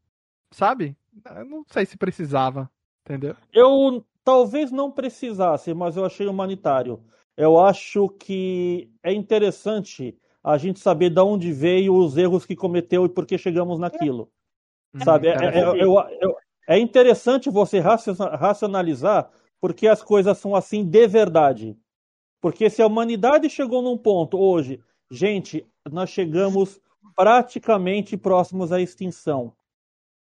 S1: sabe? Eu não sei se precisava, entendeu?
S2: Eu talvez não precisasse, mas eu achei humanitário. Eu acho que é interessante a gente saber de onde veio os erros que cometeu e por que chegamos naquilo. Sabe? É, é-
S1: Interessante.
S2: é- eu- eu- é interessante você raciona- racionalizar porque as coisas são assim de verdade. Porque se a humanidade chegou num ponto hoje, gente, nós chegamos praticamente próximos à extinção.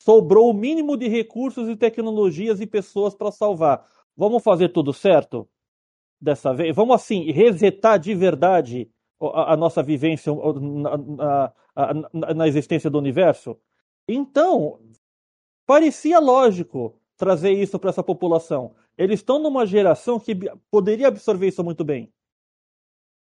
S2: Sobrou o mínimo de recursos e tecnologias e pessoas para salvar. Vamos fazer tudo certo dessa vez? Vamos assim resetar de verdade a, a nossa vivência na, na- na- na existência do universo? Então, parecia lógico trazer isso para essa população. Eles estão numa geração que poderia absorver isso muito bem.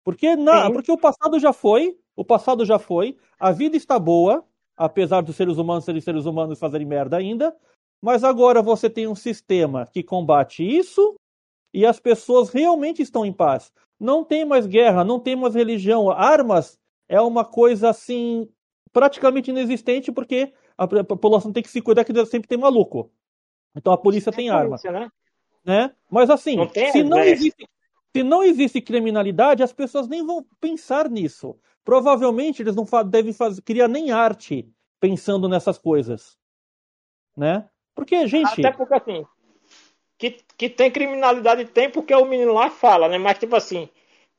S2: Porque, na, porque o passado já foi, o passado já foi, a vida está boa, apesar dos seres humanos serem seres humanos fazerem merda ainda, mas agora você tem um sistema que combate isso e as pessoas realmente estão em paz. Não tem mais guerra, não tem mais religião, armas é uma coisa assim praticamente inexistente porque a a população tem que se cuidar que sempre tem maluco. Então a polícia tem arma
S3: Polícia, né?
S2: Né? Mas assim,
S3: Não tem
S2: se não existe, se não existe criminalidade, as pessoas nem vão pensar nisso. Provavelmente eles não devem fazer, criar nem arte pensando nessas coisas, né? Porque gente,
S3: Até porque assim, que, que tem criminalidade tem porque o menino lá fala, né? Mas tipo assim,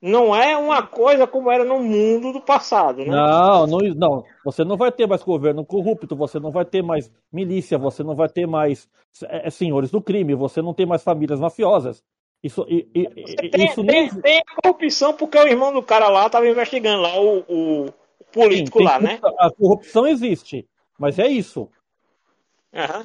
S3: não é uma coisa como era no mundo do passado, né?
S2: Não, não, não. Você não vai ter mais governo corrupto, você não vai ter mais milícia, você não vai ter mais é, senhores do crime, você não tem mais famílias mafiosas. Isso, e, e,
S3: tem,
S2: isso
S3: tem, nem... tem corrupção porque o irmão do cara lá estava investigando lá o, o político Sim, lá, né?
S2: A corrupção existe, mas é isso.
S3: Uhum.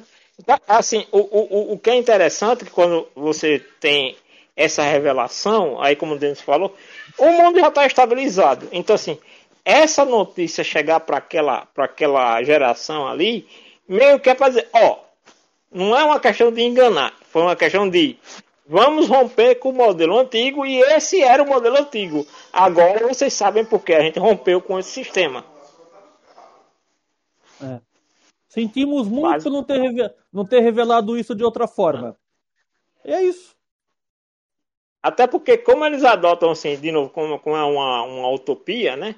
S3: Assim, o, o, o que é interessante é que quando você tem essa revelação, aí como o Denis falou, o mundo já está estabilizado. Então, assim, essa notícia chegar para aquela, aquela geração ali, meio que é para dizer, ó, não é uma questão de enganar, foi uma questão de vamos romper com o modelo antigo e esse era o modelo antigo. Agora vocês sabem por que a gente rompeu com esse sistema.
S2: É. Sentimos muito Mas... não, ter não ter revelado isso de outra forma. É isso.
S3: Até porque, como eles adotam, assim, de novo, como, como é uma, uma utopia, né?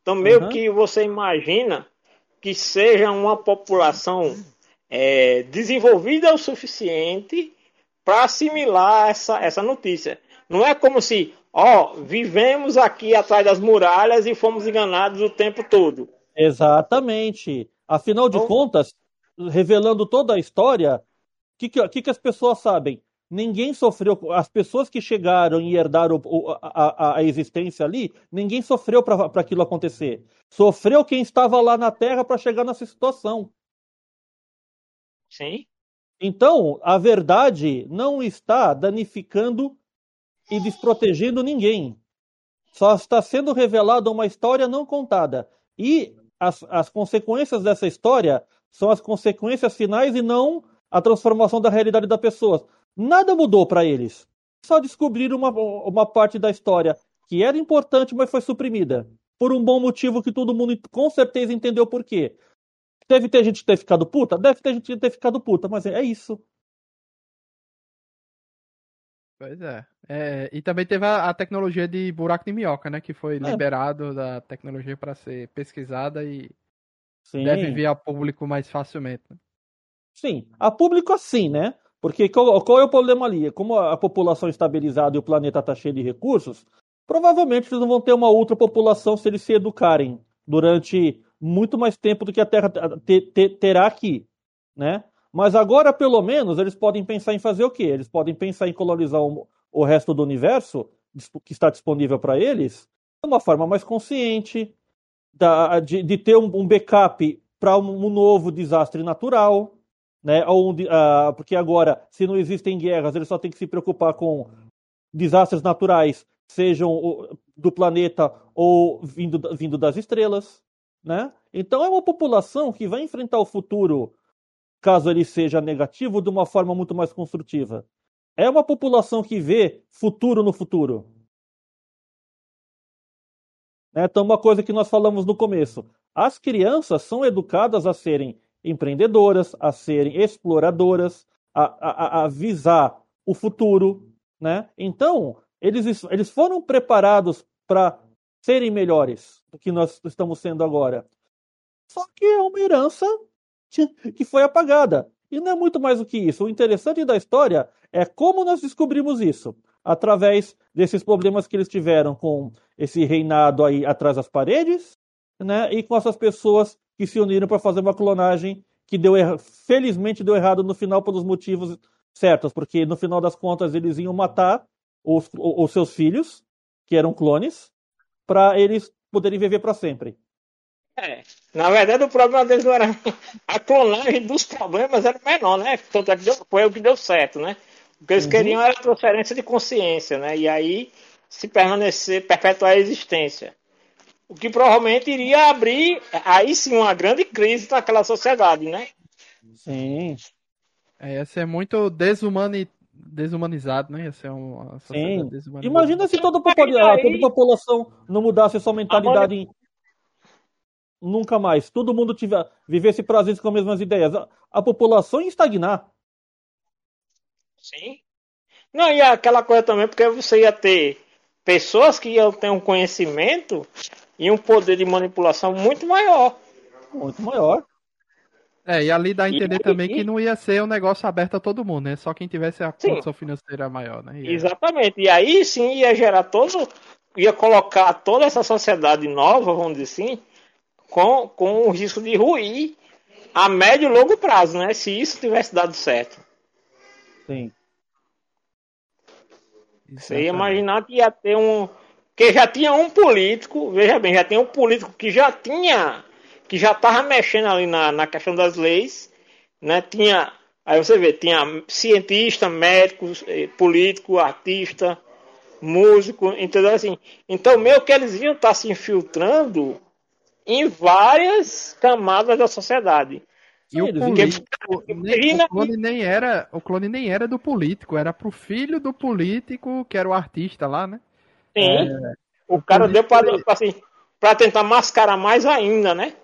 S3: Então, meio uhum. que você imagina que seja uma população é, desenvolvida o suficiente para assimilar essa, essa notícia. Não é como se, ó, vivemos aqui atrás das muralhas e fomos enganados o tempo todo.
S2: Exatamente. Afinal de então, contas, revelando toda a história, o que, que, que, as pessoas sabem? Ninguém sofreu, as pessoas que chegaram e herdaram a, a, a existência ali, ninguém sofreu para aquilo acontecer. Sofreu quem estava lá na Terra para chegar nessa situação.
S3: Sim.
S2: Então, a verdade não está danificando e desprotegendo ninguém. Só está sendo revelada uma história não contada. E as, as consequências dessa história são as consequências finais e não a transformação da realidade da pessoa. Nada mudou para eles. Só descobriram uma, uma parte da história que era importante, mas foi suprimida. Por um bom motivo que todo mundo com certeza entendeu por quê. Deve ter gente ter ficado puta? Deve ter gente ter ficado puta, mas é, é isso.
S1: Pois é. é. E também teve a, a, tecnologia de buraco de minhoca, né? Que foi é. liberado da tecnologia para ser pesquisada e Sim. deve vir a público mais facilmente. Né?
S2: Sim, a público assim, né? Porque qual, qual, é o problema ali? Como a população estabilizada e o planeta está cheio de recursos, provavelmente eles não vão ter uma outra população se eles se educarem durante muito mais tempo do que a Terra terá aqui, né? Mas agora, pelo menos, eles podem pensar em fazer o quê? Eles podem pensar em colonizar o, o resto do universo que está disponível para eles de uma forma mais consciente, da, de, de, ter um, um backup para um, um novo desastre natural, né? Onde, uh, porque agora, se não existem guerras, ele só tem que se preocupar com desastres naturais, sejam do planeta ou vindo, vindo das estrelas, né? Então é uma população que vai enfrentar o futuro, caso ele seja negativo, de uma forma muito mais construtiva. É uma população que vê futuro no futuro. Né? Então, uma coisa que nós falamos no começo: as crianças são educadas a serem empreendedoras, a serem exploradoras, a, a, a visar o futuro, né? Então, eles, eles foram preparados para serem melhores do que nós estamos sendo agora. Só que é uma herança que foi apagada. E não é muito mais do que isso. O interessante da história é como nós descobrimos isso. Através desses problemas que eles tiveram com esse reinado aí atrás das paredes, né? E com essas pessoas que se uniram para fazer uma clonagem que deu er... felizmente deu errado no final pelos motivos certos, porque no final das contas eles iam matar os, os seus filhos, que eram clones, para eles poderem viver para sempre.
S3: É, na verdade o problema deles não era a clonagem dos problemas era menor, né? Tanto é que deu, foi o que deu certo, né? O que eles uhum. queriam era transferência de consciência, né? E aí se permanecer, perpetuar a existência. O que provavelmente iria abrir, aí sim, uma grande crise naquela sociedade, né?
S2: Sim.
S1: É, ia ser muito desumani... desumanizado, né? Ia ser uma
S2: sociedade desumanizada. Imagina se toda, aí... toda a população não mudasse sua mentalidade em... Nunca mais. Todo mundo tiver, vivesse prazeres com as mesmas ideias. A, a população ia estagnar.
S3: Sim. Não, e aquela coisa também, porque você ia ter pessoas que iam ter um conhecimento e um poder de manipulação muito maior.
S2: Muito maior.
S1: É, e ali dá a entender e, também e, que não ia ser um negócio aberto a todo mundo, né? Só quem tivesse a sim. condição financeira maior, né?
S3: Exatamente. E aí sim ia gerar todo ia colocar toda essa sociedade nova, vamos dizer assim, com, com o risco de ruir a médio e longo prazo, né? Se isso tivesse dado certo.
S2: Sim.
S3: Você ia imaginar que ia ter um. Que já tinha um político, veja bem, já tinha um político que já tinha. que já estava mexendo ali na, na questão das leis, né? Tinha. Aí você vê, tinha cientista, médico, eh, político, artista, músico, entendeu assim? Então, meio que eles iam estar se infiltrando em várias camadas da sociedade.
S1: E o político, nem, o clone nem era, o clone nem era do político, era pro filho do político, que era o artista lá, né?
S3: Sim. O cara deu para assim, pra tentar mascarar mais ainda, né?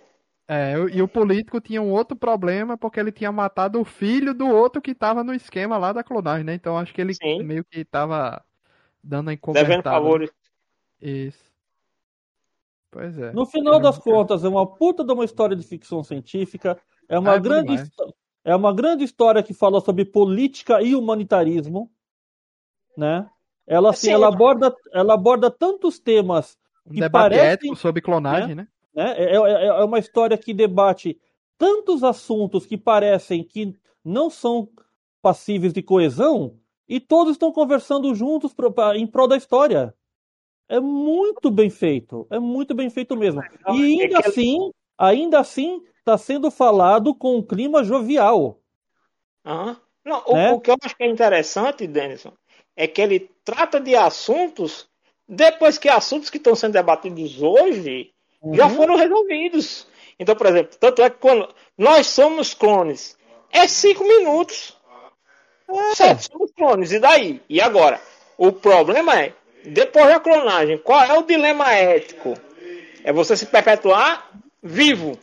S1: É, e o político tinha um outro problema porque ele tinha matado o filho do outro que tava no esquema lá da clonagem, né? Então acho que ele
S3: Sim.
S1: meio que tava dando a
S3: Devendo
S1: encobertada. né?
S3: favores.
S1: Isso. Pois é.
S2: No final das contas, é uma puta de uma história de ficção científica. É uma,
S1: Ah, é
S2: grande, é uma grande história que fala sobre política e humanitarismo. Né? Ela, assim,
S3: Sim.
S2: ela, aborda, ela aborda tantos temas.
S1: Um
S2: que
S1: debate
S2: parece-
S1: ético sobre clonagem, né?
S2: Né? É, é- é uma história que debate tantos assuntos que parecem que não são passíveis de coesão e todos estão conversando juntos em prol da história. É muito bem feito, é muito bem feito mesmo. E
S3: É
S2: ainda assim, ainda assim, está sendo falado com um clima jovial.
S3: Aham. Não, o,
S2: Né?
S3: o que eu acho que é interessante, Denison, é que ele trata de assuntos depois que assuntos que estão sendo debatidos hoje já
S2: Uhum.
S3: foram resolvidos. Então, por exemplo, tanto é que quando nós somos clones, é cinco minutos. Certo, somos clones, e daí? E agora? O problema é, depois da clonagem, qual é o dilema ético? É você se perpetuar vivo,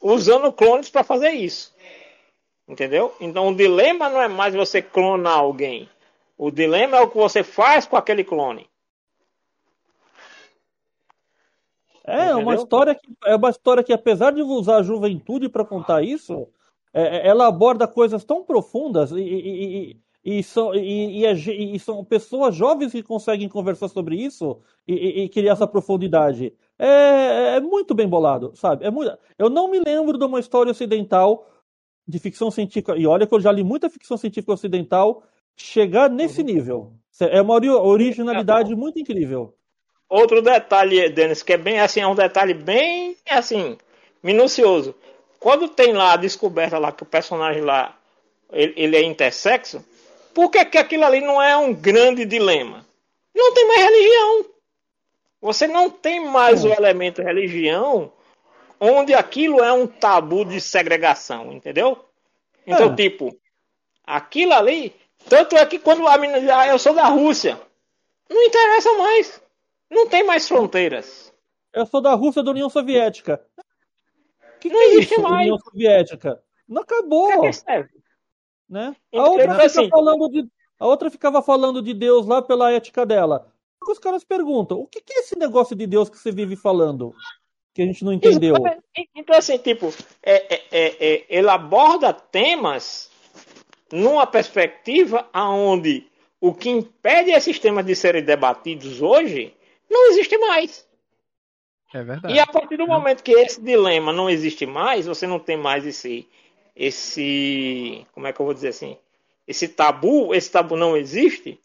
S3: usando clones para fazer isso. Entendeu? Então o dilema não é mais você clonar alguém. O dilema é o que você faz com aquele clone.
S2: É uma
S3: Entendeu?
S2: história que é uma história que apesar de usar a juventude para contar isso, é- é- ela aborda coisas tão profundas e, e- e- e são, e, e é e são pessoas jovens que conseguem conversar sobre isso e, e- e criar essa profundidade. É, é muito bem bolado, sabe? É muito, eu não me lembro de uma história ocidental de ficção científica, e olha que eu já li muita ficção científica ocidental, chegar nesse nível. É uma ori- originalidade muito incrível.
S3: Outro detalhe, Denis, que é bem assim, é um detalhe bem assim, minucioso. Quando tem lá a descoberta lá que o personagem lá ele, ele é intersexo, por que, que aquilo ali não é um grande dilema? Não tem mais religião. Você não tem mais o elemento religião onde aquilo é um tabu de segregação, entendeu? Então,
S2: É.
S3: tipo, aquilo ali, tanto é que quando a menina ah, eu sou da Rússia, não interessa mais. Não tem mais fronteiras.
S2: Eu sou da Rússia da União Soviética. Que, que
S3: Não
S2: é
S3: existe
S2: isso,
S3: mais.
S2: União Soviética? Não acabou,
S3: que serve?
S2: né? A
S3: Então,
S2: outra, fica
S3: assim-
S2: falando de, a outra ficava falando de Deus lá pela ética dela. Os caras perguntam, o que, que é esse negócio de Deus que você vive falando? Que a gente não entendeu.
S3: Então, assim, tipo, é, é, é, é, ele aborda temas numa perspectiva aonde o que impede esses temas de serem debatidos hoje não existe mais.
S1: É verdade.
S3: E a partir do momento que esse dilema não existe mais, você não tem mais esse, esse, como é que eu vou dizer assim, esse tabu, esse tabu não existe,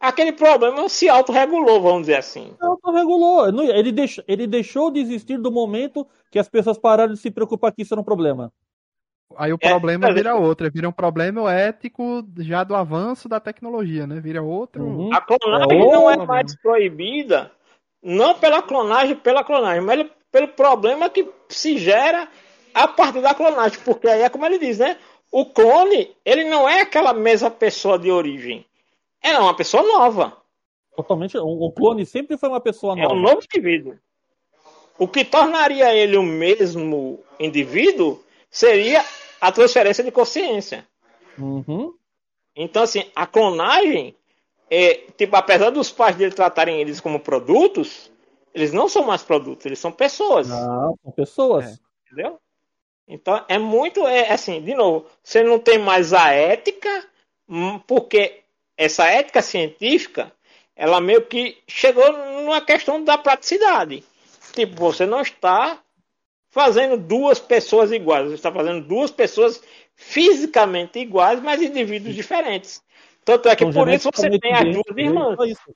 S3: aquele problema se autorregulou, vamos dizer assim.
S2: Autorregulou. Não- Ele deixou, ele deixou de existir do momento que as pessoas pararam de se preocupar que isso era um problema.
S1: Aí o
S3: É,
S1: problema
S3: mas-
S1: vira outro, vira um problema ético já do avanço da tecnologia, né? Vira outro.
S2: Uhum.
S3: A clonagem
S2: É
S3: não é mais proibida, não pela clonagem, pela clonagem, mas pelo problema que se gera a partir da clonagem, porque aí é como ele diz, né? O clone, ele não é aquela mesma pessoa de origem. É uma pessoa nova.
S2: Totalmente. O, clone sempre foi uma pessoa
S3: É
S2: nova.
S3: um novo indivíduo. O que tornaria ele o mesmo indivíduo seria a transferência de consciência.
S2: Uhum.
S3: Então, assim, a clonagem, é, tipo, apesar dos pais dele tratarem eles como produtos, eles não são mais produtos, eles são pessoas.
S2: Não, são pessoas.
S1: É.
S3: Entendeu? Então, é muito, é assim, de novo, você não tem mais a ética, hum, porque essa ética científica, ela meio que chegou numa questão da praticidade. Tipo, você não está fazendo duas pessoas iguais, você está fazendo duas pessoas fisicamente iguais, mas indivíduos diferentes. Tanto é que
S2: Então,
S3: por isso você tem as duas irmãs.
S2: só isso.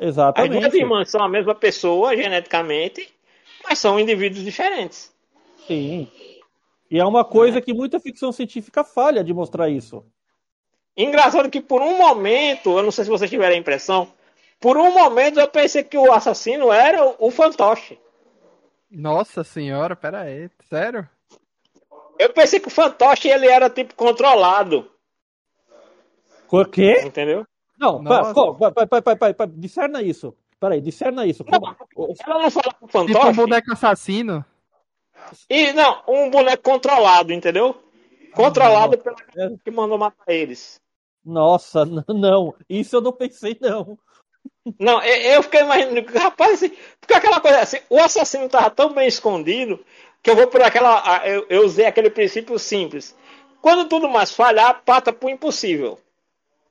S3: As
S2: Exatamente.
S3: duas irmãs são a mesma pessoa geneticamente, mas são indivíduos diferentes.
S2: Sim. E é uma coisa que muita ficção científica falha de mostrar isso.
S3: Engraçado que por um momento, eu não sei se vocês tiveram a impressão, por um momento eu pensei que o assassino era o fantoche.
S1: Nossa senhora, pera aí, sério?
S3: Eu pensei que o fantoche ele era tipo controlado,
S2: O quê?
S3: entendeu?
S2: Não,
S1: Nossa.
S2: pa- pô, pa- pa- pa- pa- pa- pa- discerna isso. Peraí, discerna isso. Como- o-
S3: Ela não fala com o
S1: Tipo um
S3: fantoche.
S1: boneco assassino.
S3: E não, um boneco controlado, entendeu? Controlado pela
S2: É.
S3: que mandou matar eles.
S2: Nossa, não. Isso eu não pensei, não.
S3: Não, eu, eu fiquei imaginando, rapaz, assim, porque aquela coisa assim, o assassino tava tão bem escondido que eu vou por aquela. Eu, eu usei aquele princípio simples. Quando tudo mais falhar, pata pro impossível.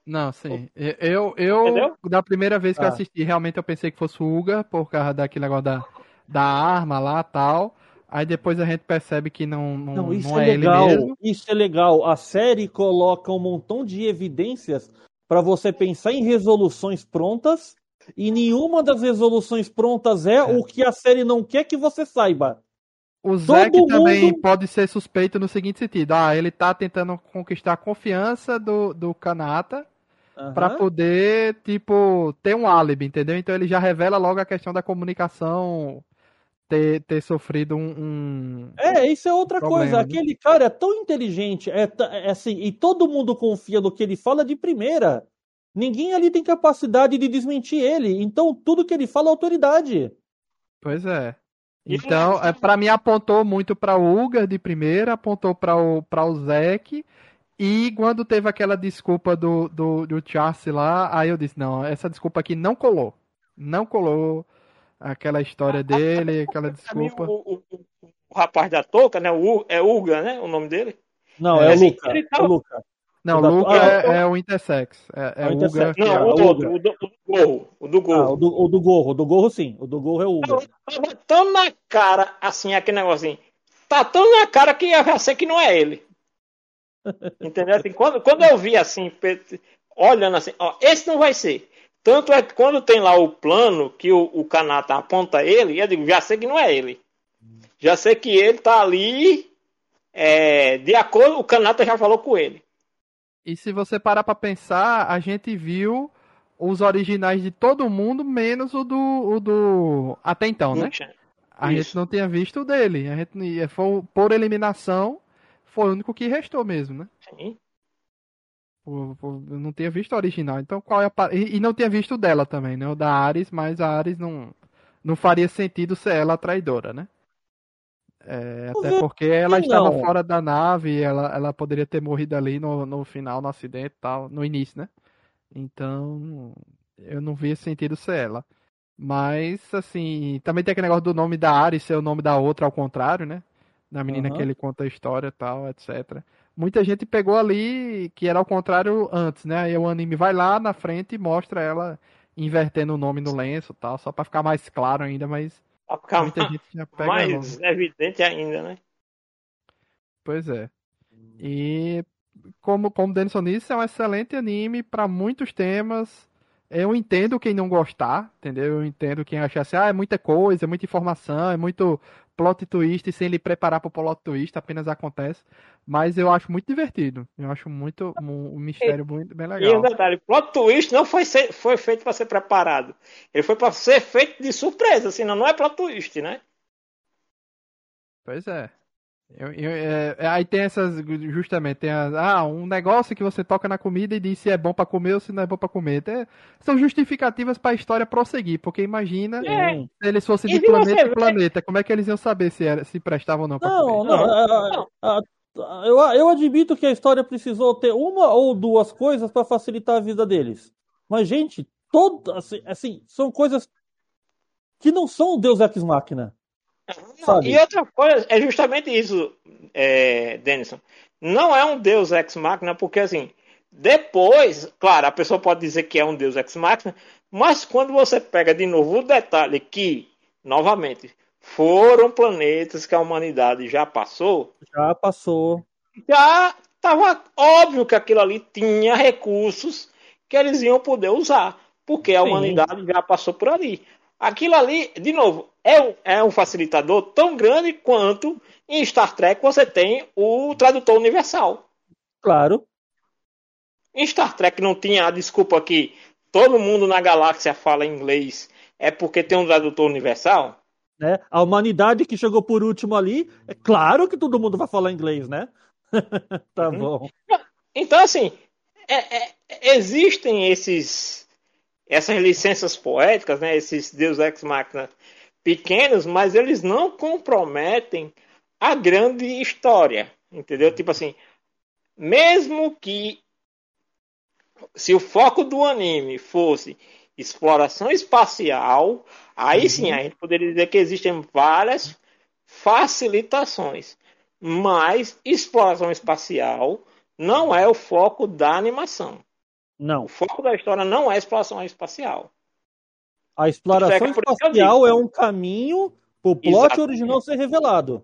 S1: Não, sim. Eu, eu
S3: Entendeu?
S1: da primeira vez que eu
S2: Ah.
S1: assisti, realmente eu pensei que fosse o Uga, por causa daquele negócio da, da arma lá tal. Aí depois a gente percebe que não, não,
S2: Não, isso
S1: não
S2: é
S1: é ele
S2: legal.
S1: mesmo.
S2: Isso é legal. A série coloca um montão de evidências para você pensar em resoluções prontas e nenhuma das resoluções prontas é, o que a série não quer que você saiba.
S1: O Zack
S2: Todo
S1: também
S2: mundo-
S1: pode ser suspeito no seguinte sentido. Ah, ele tá tentando conquistar a confiança do, do Kanata pra
S2: Aham.
S1: poder, tipo, ter um álibi, entendeu? Então ele já revela logo a questão da comunicação ter, ter sofrido um, um-
S2: É, isso é outra
S1: Problema,
S2: coisa.
S1: né?
S2: Aquele cara é tão inteligente, é, é assim, e todo mundo confia no que ele fala de primeira. Ninguém ali tem capacidade de desmentir ele. Então tudo que ele fala é autoridade.
S1: Pois é. Então, é, para mim apontou muito para o Uga de primeira, apontou para o para o Zeke e quando teve aquela desculpa do do, do Chassi lá, aí eu disse, não, essa desculpa aqui não colou. Não colou aquela história dele, aquela
S3: Pra mim,
S1: desculpa.
S3: o, o- o- o rapaz da touca, né? O, é Uga, né? O nome dele.
S2: Não,
S1: É,
S2: é, o Luca.
S3: ele
S2: É
S3: tava-
S2: o Luca.
S1: Não,
S2: da-
S1: Luca
S2: ah,
S1: é, é o Intersex. É, é
S2: É o
S1: o
S2: Intersex.
S1: Uga.
S3: Não,
S2: é,
S3: o
S2: o
S3: outro, o do, o do gorro. O do
S2: Ah,
S3: gorro.
S2: o do, o do gorro. O do gorro, sim. O do gorro é o Uga.
S3: Tava tão na cara, assim, aquele negocinho. Tá tão na cara que já sei que não é ele. Entendeu? Assim, quando, quando eu vi assim, olhando assim, ó, esse não vai ser. Tanto é que quando tem lá o plano que o, o Kanata aponta ele, eu digo, já sei que não é ele. Já sei que ele tá ali, é, de acordo, o Kanata já falou com ele.
S1: E se você parar pra pensar, a gente viu os originais de todo mundo, menos o do, o do até então, né? A
S3: Isso.
S1: gente não tinha visto o dele. A gente foi, por eliminação, foi o único que restou mesmo, né?
S3: Sim.
S1: Por- eu não tinha visto o original. Então qual é a e, não tinha visto dela também, né? O da Ares, mas a Ares não não faria sentido ser ela a traidora, né? É, até
S2: ver
S1: porque ela estava
S2: não.
S1: fora da nave ela, ela poderia ter morrido ali no, no final, no acidente e tal, no início, né? Então, eu não via sentido ser ela. Mas, assim, também tem aquele negócio do nome da Ares ser o nome da outra ao contrário, né? Da menina
S2: Aham.
S1: que ele conta a história e tal, etc. Muita gente pegou ali que era ao contrário antes, né? Aí o anime vai lá na frente e mostra ela invertendo o nome no lenço e tal, só pra ficar mais claro ainda, mas
S3: Pra ficar
S1: muita gente já pega
S3: mais evidente ainda, né?
S1: Pois é. E como, como Denison disse, é um excelente anime para muitos temas. Eu entendo quem não gostar, entendeu? Eu entendo quem achar assim, ah, é muita coisa, é muita informação, é muito plot twist e sem lhe preparar para o plot twist, apenas acontece. Mas eu acho muito divertido. Eu acho muito um, mistério muito bem
S3: E um
S1: legal.
S3: detalhe, plot twist não foi, ser- foi feito para ser preparado. Ele foi para ser feito de surpresa, senão não é plot twist, né?
S1: Pois é. Eu- eu- é, é, aí tem essas, justamente, tem as, ah, um negócio que você toca na comida e diz se é bom pra comer ou se não é bom pra comer. Tem- são justificativas pra história prosseguir, porque imagina
S3: É.
S1: Se eles fossem
S3: E
S1: de planeta em planeta, como é que eles iam saber se, era, se prestava ou não pra
S2: Não,
S1: comer?
S2: não.
S3: Não,
S2: a-
S3: não.
S2: a- a- eu, eu admito que a história precisou ter uma ou duas coisas para facilitar a vida deles. Mas, gente, todo, assim, assim, são coisas que não são Deus Ex Machina.
S3: E outra coisa, é justamente isso, é, Denison. Não é um Deus ex machina, porque assim, Depois, claro, a pessoa pode dizer que é um Deus ex machina, mas quando você pega de novo o detalhe que, novamente, foram planetas que a humanidade já passou,
S2: Já passou.
S3: já estava óbvio que aquilo ali tinha recursos que eles iam poder usar, porque a
S2: Sim.
S3: humanidade já passou por ali. Aquilo ali, de novo, é um, é um facilitador tão grande quanto em Star Trek você tem o tradutor universal.
S2: Claro.
S3: Em Star Trek não tinha a desculpa que todo mundo na galáxia fala inglês, é porque tem um tradutor universal?
S2: Né? A humanidade que chegou por último ali, é claro que todo mundo vai falar inglês, né? tá
S3: Uhum.
S2: bom.
S3: Então, assim, é- é- existem esses, essas licenças poéticas, né, esses Deus Ex Machina pequenos, mas eles não comprometem a grande história, entendeu? Tipo assim, mesmo que se o foco do anime fosse exploração espacial, aí sim a gente poderia dizer que existem várias facilitações. Mas exploração espacial não é o foco da animação.
S2: Não.
S3: O foco da história não é exploração espacial.
S2: A exploração
S3: eu
S2: espacial é um caminho pro plot
S3: Exatamente.
S2: original ser revelado.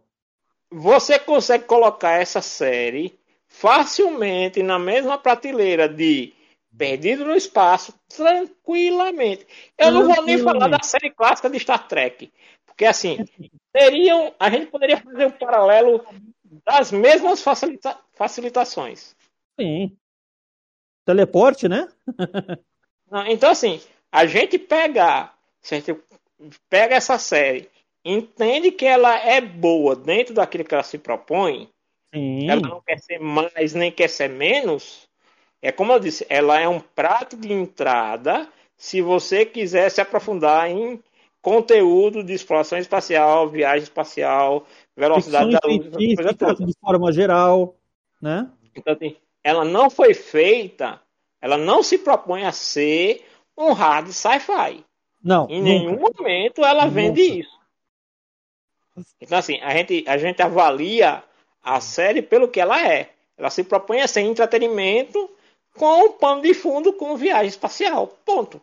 S3: Você consegue colocar essa série facilmente na mesma prateleira de Perdido no Espaço, tranquilamente. Eu não vou nem falar da série clássica de Star Trek, porque assim, seriam, a gente poderia fazer um paralelo das mesmas facilita- facilitações.
S2: Sim. Teleporte, né?
S3: Não, Então, assim, a gente pegar, certo? pega essa série, entende que ela é boa dentro daquilo que ela se propõe,
S2: Sim.
S3: ela não quer ser mais nem quer ser menos. É como eu disse, ela é um prato de entrada se você quiser se aprofundar em conteúdo de exploração espacial, viagem espacial, velocidade da luz, coisa toda.
S2: de forma geral, né?
S3: Então, assim, ela não foi feita, ela não se propõe a ser um hard sci-fi.
S2: Não,
S3: Em
S2: nunca.
S3: nenhum momento ela vende
S2: Nunca.
S3: isso. Então, assim, a gente, a gente avalia a série pelo que ela é. Ela se propõe a ser entretenimento com um pano de fundo com viagem espacial. Ponto.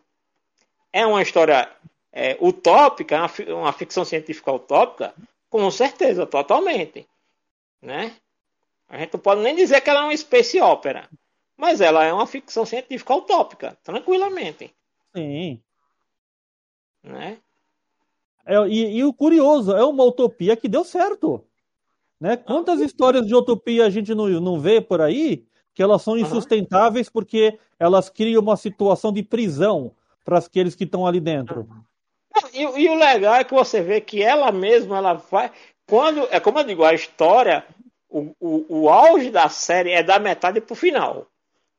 S3: É uma história é, utópica, uma, uma ficção científica utópica? Com certeza, totalmente. Né? A gente não pode nem dizer que ela é uma space opera. Mas ela é uma ficção científica utópica, tranquilamente.
S2: Sim.
S3: Né?
S2: É, e, e o curioso, é uma utopia que deu certo. Né? Quantas histórias de utopia a gente não, não vê por aí que elas são insustentáveis porque elas criam uma situação de prisão para aqueles que estão ali dentro.
S3: E, e o legal é que você vê que ela mesma, ela vai. Quando. É como eu digo, a história, o, o, o auge da série é da metade pro final.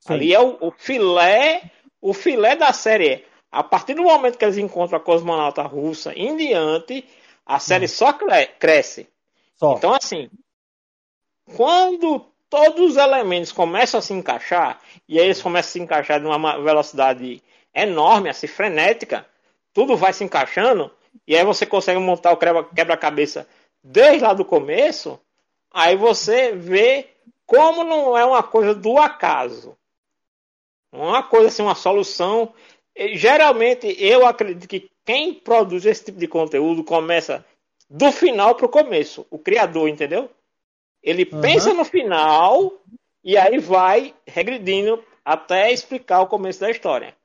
S2: Sim.
S3: Ali é o, o filé. O filé da série. A partir do momento que eles encontram a cosmonauta russa em diante, a série só cre- cresce.
S2: Só.
S3: Então, assim, quando todos os elementos começam a se encaixar, e aí eles começam a se encaixar de uma ma- velocidade enorme, assim, frenética, tudo vai se encaixando, e aí você consegue montar o quebra- quebra-cabeça desde lá do começo, aí você vê como não é uma coisa do acaso. Não é uma coisa assim, uma solução. Geralmente, eu acredito que quem produz esse tipo de conteúdo começa do final pro começo. O criador, entendeu? Ele
S2: Aham.
S3: pensa no final e aí vai regredindo até explicar o começo da história.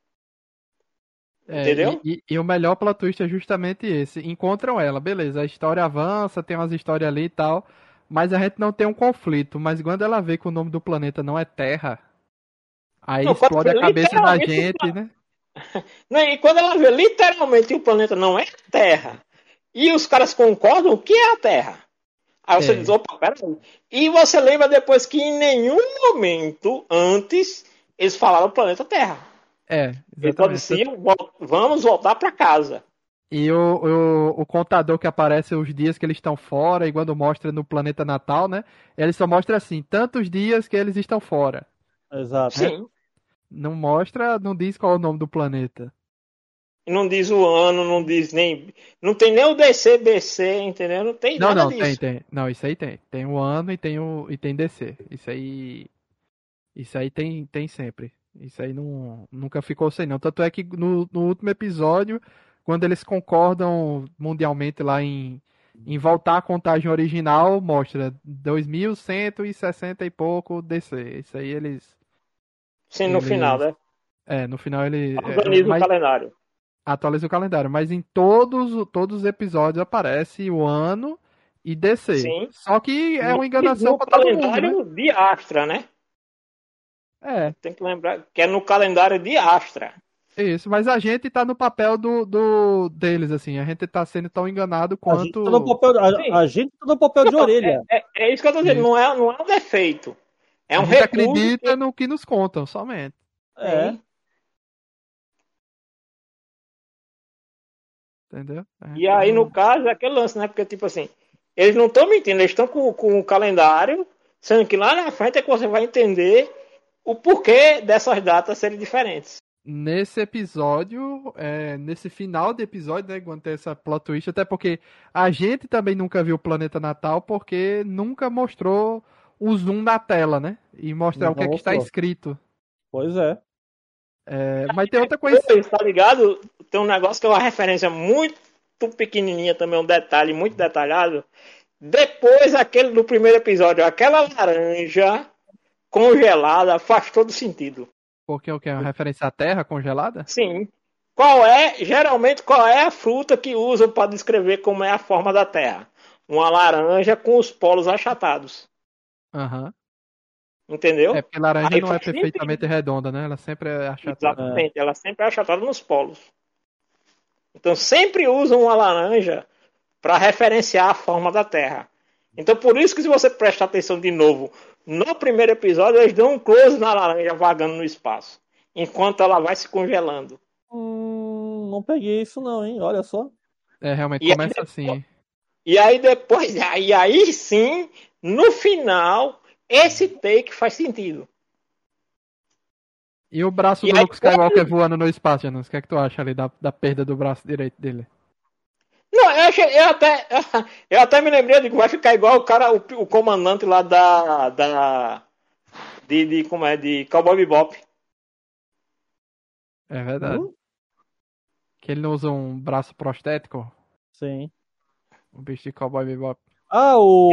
S1: É,
S3: Entendeu?
S1: E, e- e o melhor plot twist é justamente esse. Encontram ela, beleza, a história avança, tem umas histórias ali e tal, mas a gente não tem um conflito. Mas quando ela vê que o nome do planeta não é Terra, aí
S3: Não,
S1: explode a cabeça da gente, né?
S3: E quando ela vê literalmente o planeta não é Terra, e os caras concordam o que é a Terra. Aí você
S1: É.
S3: diz, opa, peraí. E você lembra depois que em nenhum momento antes eles falaram planeta Terra.
S1: É,
S3: Eles só
S1: exatamente.
S3: diziam, "Vol- vamos voltar para casa.
S1: E o, o, o contador que aparece os dias que eles estão fora, e quando mostra no planeta natal, né? Ele só mostra assim, tantos dias que eles estão fora.
S2: Exato.
S3: Sim.
S1: Não mostra, não diz qual é o nome do planeta.
S3: Não diz o ano, não diz nem. Não tem nem o DC, BC, entendeu? Não tem
S1: Não,
S3: nada
S1: não,
S3: disso.
S1: tem, tem. Não, isso aí tem. Tem o ano e tem o e tem DC. Isso aí Isso aí tem, tem sempre. Isso aí não, nunca ficou sem, não. Tanto é que no, no último episódio, quando eles concordam mundialmente lá em, em voltar à contagem original, mostra 2160 e pouco DC. Isso aí eles.
S3: Sim, no
S1: Eles-
S3: final, né?
S1: É, no final ele. é,
S3: Organiza
S1: mas-
S3: o calendário.
S1: atualiza o calendário, mas em todos, todos os episódios aparece o ano e DC.
S3: Sim.
S1: Só que é uma
S3: No-
S1: enganação
S3: no
S1: pra todo mundo, né?
S3: calendário de Astra, né?
S1: É,
S3: Tem que lembrar que é no calendário de Astra.
S1: Isso. Mas a gente tá no papel do, do deles, assim. A gente tá sendo tão enganado
S2: A gente,
S1: quanto.
S2: tá no papel, a, a gente tá no papel de
S3: Não,
S2: orelha.
S3: É, é isso que eu tô dizendo, não é, não é um defeito. É um
S1: a gente
S3: recurso.
S1: acredita no que nos contam, somente.
S2: É.
S1: Entendeu? É,
S3: E aí, no caso, é aquele lance, né? Porque, tipo assim, eles não estão mentindo, eles estão com, com o calendário, sendo que lá na frente é que você vai entender o porquê dessas datas serem diferentes.
S1: Nesse episódio, é, nesse final do episódio, né, quando tem essa plot twist, até porque a gente também nunca viu o Planeta Natal, porque nunca mostrou o zoom na tela, né? E mostrar o que é que está escrito.
S2: Pois é.
S1: É, mas tem outra coisa.
S3: Tá ligado? Tem um negócio que é uma referência muito pequenininha também, um detalhe muito detalhado. Depois, aquele do primeiro episódio, aquela laranja congelada faz todo sentido.
S1: Porque o que é uma referência à Terra congelada?
S3: Sim. Qual é, geralmente, qual é a fruta que usam para descrever como é a forma da Terra? Uma laranja com os polos achatados.
S1: Aham.
S3: Entendeu?
S1: É porque laranja
S3: Aí
S1: não é perfeitamente redonda, né? Ela sempre é achatada.
S3: Exatamente, ela sempre é achatada nos polos. Então sempre usam uma laranja para referenciar a forma da Terra. Então por isso que se você prestar atenção de novo, no primeiro episódio eles dão um close na laranja vagando no espaço, enquanto ela vai se congelando.
S2: Hum, não peguei isso não, hein? Olha só.
S1: É, realmente
S3: E
S1: começa
S3: depois-
S1: assim.
S3: E aí depois, e aí sim, no final, esse take faz sentido.
S1: E o braço
S3: E
S1: do
S3: aí,
S1: Luke Skywalker voando no espaço, Janus? O que é que tu acha ali da, da perda do braço direito dele?
S3: Não, eu, achei, eu até eu até me lembrei de que vai ficar igual o cara, o, o comandante lá da da de, de como é de Cowboy Bebop.
S1: É verdade.
S2: Hum?
S1: Que ele não usa um braço prostético?
S2: Sim.
S1: O bicho de Cowboy Bebop.
S2: Ah, o.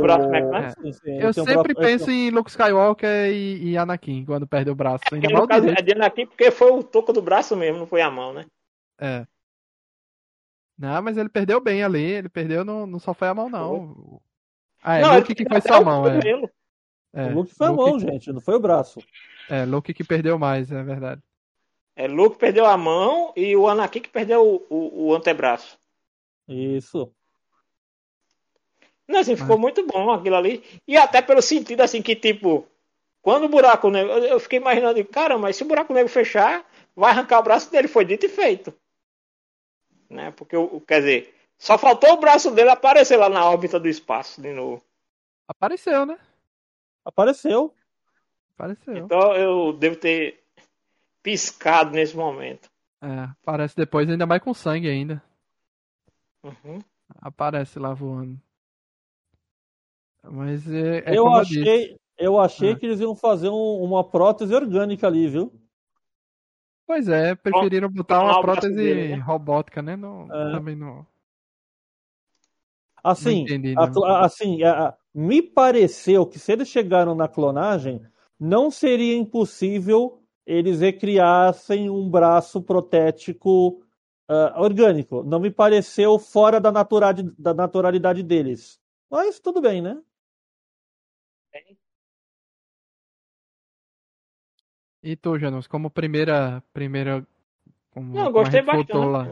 S3: Braço?
S2: Sim, sim, ele
S1: Eu
S2: tem um
S1: sempre
S2: braço-
S1: penso em Luke Skywalker e, e Anakin quando perde o braço. Ainda o
S3: caso é dele aqui porque foi o toco do braço mesmo, não foi a mão, né?
S1: É. Não, mas ele perdeu bem ali. Ele perdeu, não, não só foi a mão, não. Ah, é,
S3: não,
S1: Luke que foi
S3: até
S1: só a
S3: o
S1: mão, é. é.
S2: O Luke foi a mão, gente, não foi o braço.
S1: É, Luke que perdeu mais, é verdade.
S3: É, Luke perdeu a mão e o Anakin que perdeu o, o, o antebraço.
S2: Isso.
S3: Não, assim, ficou muito bom aquilo ali. E até pelo sentido, assim, que tipo, quando o buraco negro. Eu eu fiquei imaginando, cara, mas se o buraco negro fechar, vai arrancar o braço dele. Foi dito e feito. Né? Porque, o- quer dizer, só faltou o braço dele aparecer lá na órbita do espaço de novo.
S1: Apareceu, né?
S2: Apareceu.
S1: Apareceu.
S3: Então eu devo ter piscado nesse momento.
S1: É, aparece depois, ainda mais com sangue ainda.
S3: Uhum.
S1: Aparece lá voando. Mas é, é
S2: eu
S1: como eu disse.
S2: achei, eu achei
S1: Ah.
S2: que eles iam fazer um- uma prótese orgânica ali, viu?
S1: Pois é, preferiram botar uma prótese
S3: dele, né?
S1: robótica, né? Não,
S2: É.
S1: Também não.
S2: Assim,
S1: entendi,
S2: a
S1: não.
S2: assim, a- a- me pareceu que se eles chegaram na clonagem, não seria impossível eles recriassem um braço protético ah, orgânico. Não me pareceu fora da, naturalidade, da naturalidade deles. Mas tudo bem, né?
S1: E tu, Janus, como primeira. primeira como,
S3: Não, gostei bastante.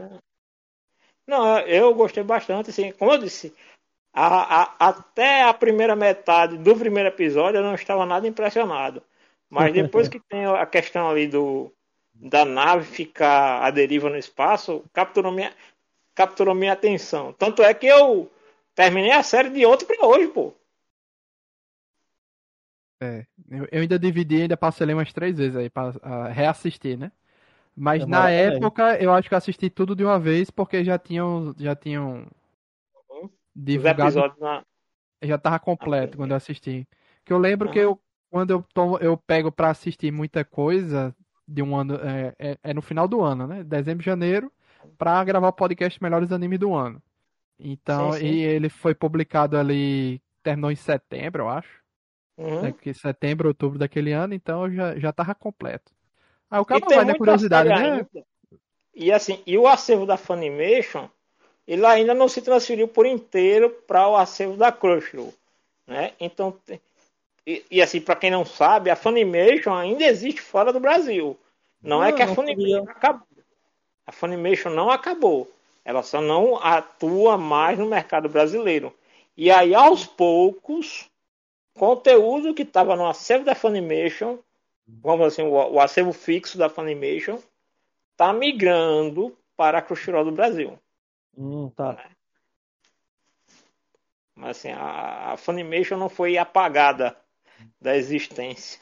S3: Não, eu gostei bastante, assim, como eu disse, a- a- até a primeira metade do primeiro episódio eu não estava nada impressionado. Mas depois que tem a questão ali do da nave ficar à deriva no espaço, capturou minha, capturou minha atenção. Tanto é que eu terminei a série de ontem para hoje, pô.
S1: É, eu, eu ainda dividi, ainda parcelei umas três vezes aí pra ah, reassistir, né? Mas
S2: Demora
S1: na
S2: também.
S1: época eu acho que eu assisti tudo de uma vez porque já tinham, já tinham
S3: Uhum.
S1: Divulgado,
S3: na.
S1: já tava completo
S3: Ah,
S1: quando eu assisti. Que eu lembro que eu, quando eu, tomo, eu pego pra assistir muita coisa de um ano, é, é, é no final do ano, né? Dezembro, janeiro, pra gravar o podcast Melhores Animes do Ano. Então,
S3: Sim, sim.
S1: e ele foi publicado ali, terminou em setembro, eu acho.
S3: Uhum.
S1: né, que setembro, outubro daquele ano, então já, já tava completo. Aí o cara vai na curiosidade, né?
S3: ainda. E assim, e o acervo da Funimation, ele ainda não se transferiu por inteiro para o acervo da Crunchyroll, né? Então, e, e assim, para quem não sabe, a Funimation ainda existe fora do Brasil. Não é
S2: Ah,
S3: que a
S2: não
S3: Funimation acabou. A Funimation não acabou. Ela só não atua mais no mercado brasileiro. E aí, aos poucos, conteúdo que estava no acervo da Funimation, vamos assim, o, o acervo fixo da Funimation, está migrando para a Crunchyroll do Brasil.
S2: Hum, tá.
S3: Mas assim, a, a Funimation não foi apagada da existência.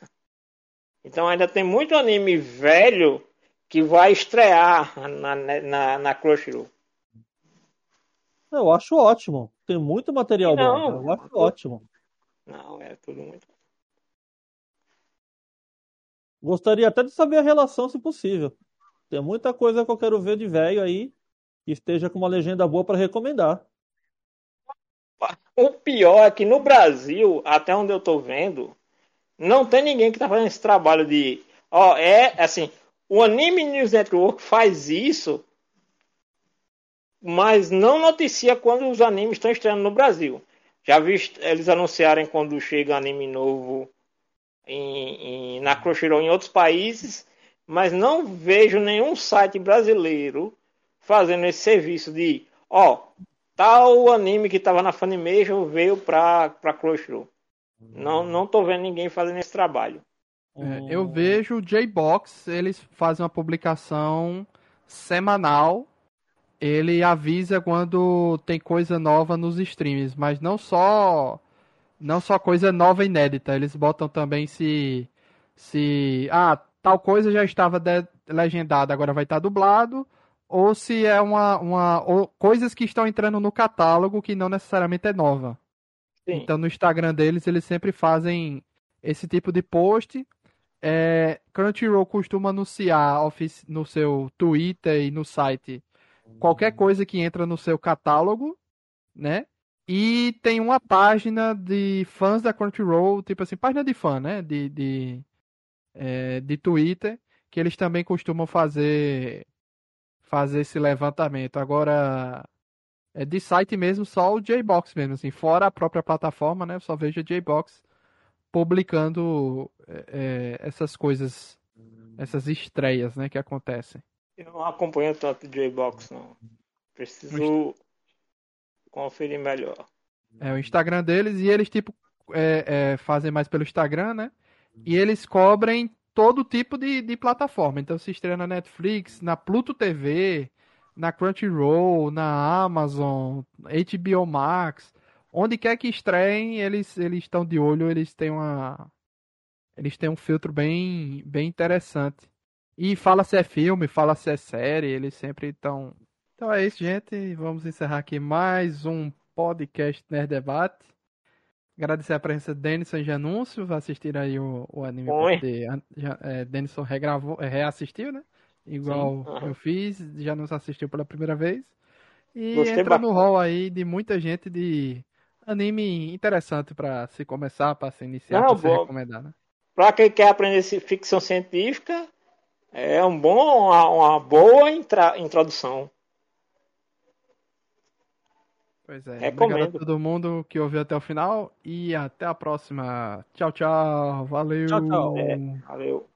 S3: Então ainda tem muito anime velho que vai estrear na, na, na Crunchyroll.
S2: Eu acho ótimo. Tem muito material
S3: Não.
S2: bom. Eu acho ótimo.
S3: Não, é tudo muito.
S2: Gostaria até de saber a relação, se possível. Tem muita coisa que eu quero ver de velho aí que esteja com uma legenda boa para recomendar.
S3: O pior é que no Brasil, até onde eu tô vendo, não tem ninguém que tá fazendo esse trabalho de. Ó, é assim, o Anime News Network faz isso, mas não noticia quando os animes estão estreando no Brasil. Já vi eles anunciarem quando chega anime novo em, em, na Crunchyroll em outros países, mas não vejo nenhum site brasileiro fazendo esse serviço de, ó, tal anime que estava na Funimation veio para para Crunchyroll. Não, não tô vendo ninguém fazendo esse trabalho.
S1: É, eu vejo o J-Box, eles fazem uma publicação semanal. Ele avisa quando tem coisa nova nos streams, mas não só não só coisa nova e inédita, eles botam também se se ah, tal coisa já estava legendada, agora vai estar dublado, ou se é uma uma coisas que estão entrando no catálogo que não necessariamente é nova.
S3: Sim.
S1: Então no Instagram deles eles sempre fazem esse tipo de post. É, Crunchyroll costuma anunciar no seu Twitter e no site qualquer coisa que entra no seu catálogo, né? E tem uma página de fãs da Crunchyroll, tipo assim, página de fã, né? De, de, é, de Twitter, que eles também costumam fazer fazer esse levantamento. Agora, é de site mesmo, só o J-Box mesmo, assim, fora a própria plataforma, né? Só vejo a J-Box publicando é, é, essas coisas, essas estreias, né, que acontecem.
S3: Eu não acompanho tanto o J-Box, não. Preciso conferir melhor.
S1: É o Instagram deles e eles, tipo, é, é, fazem mais pelo Instagram, né? E eles cobrem todo tipo de, de plataforma. Então se estreia na Netflix, na Pluto TV, na Crunchyroll, na Amazon, HBO Max. Onde quer que estreiem, eles eles estão de olho, eles têm uma eles têm um filtro bem bem interessante. E fala se é filme, fala se é série, eles sempre estão. Então é isso, gente. Vamos encerrar aqui mais um podcast Nerd Debate. Agradecer a presença de Denison e Janúncio. Vai assistir aí o, o anime
S3: Oi.
S1: porque já- é, Denison regravou, é, reassistiu, né? Igual
S3: Sim,
S1: eu fiz, Janúncio assistiu pela primeira vez. E
S3: Gostei
S1: entra no
S3: bastante.
S1: hall aí de muita gente de anime interessante pra se começar, pra se iniciar, pra se recomendar, né?
S3: Para quem quer aprender ficção científica, é um bom, uma, uma boa intra- introdução.
S1: Pois é.
S3: Recomendo.
S1: Obrigado a todo mundo que ouviu até o final e até a próxima. Tchau, tchau. Valeu.
S2: Tchau, tchau.
S3: É. Valeu.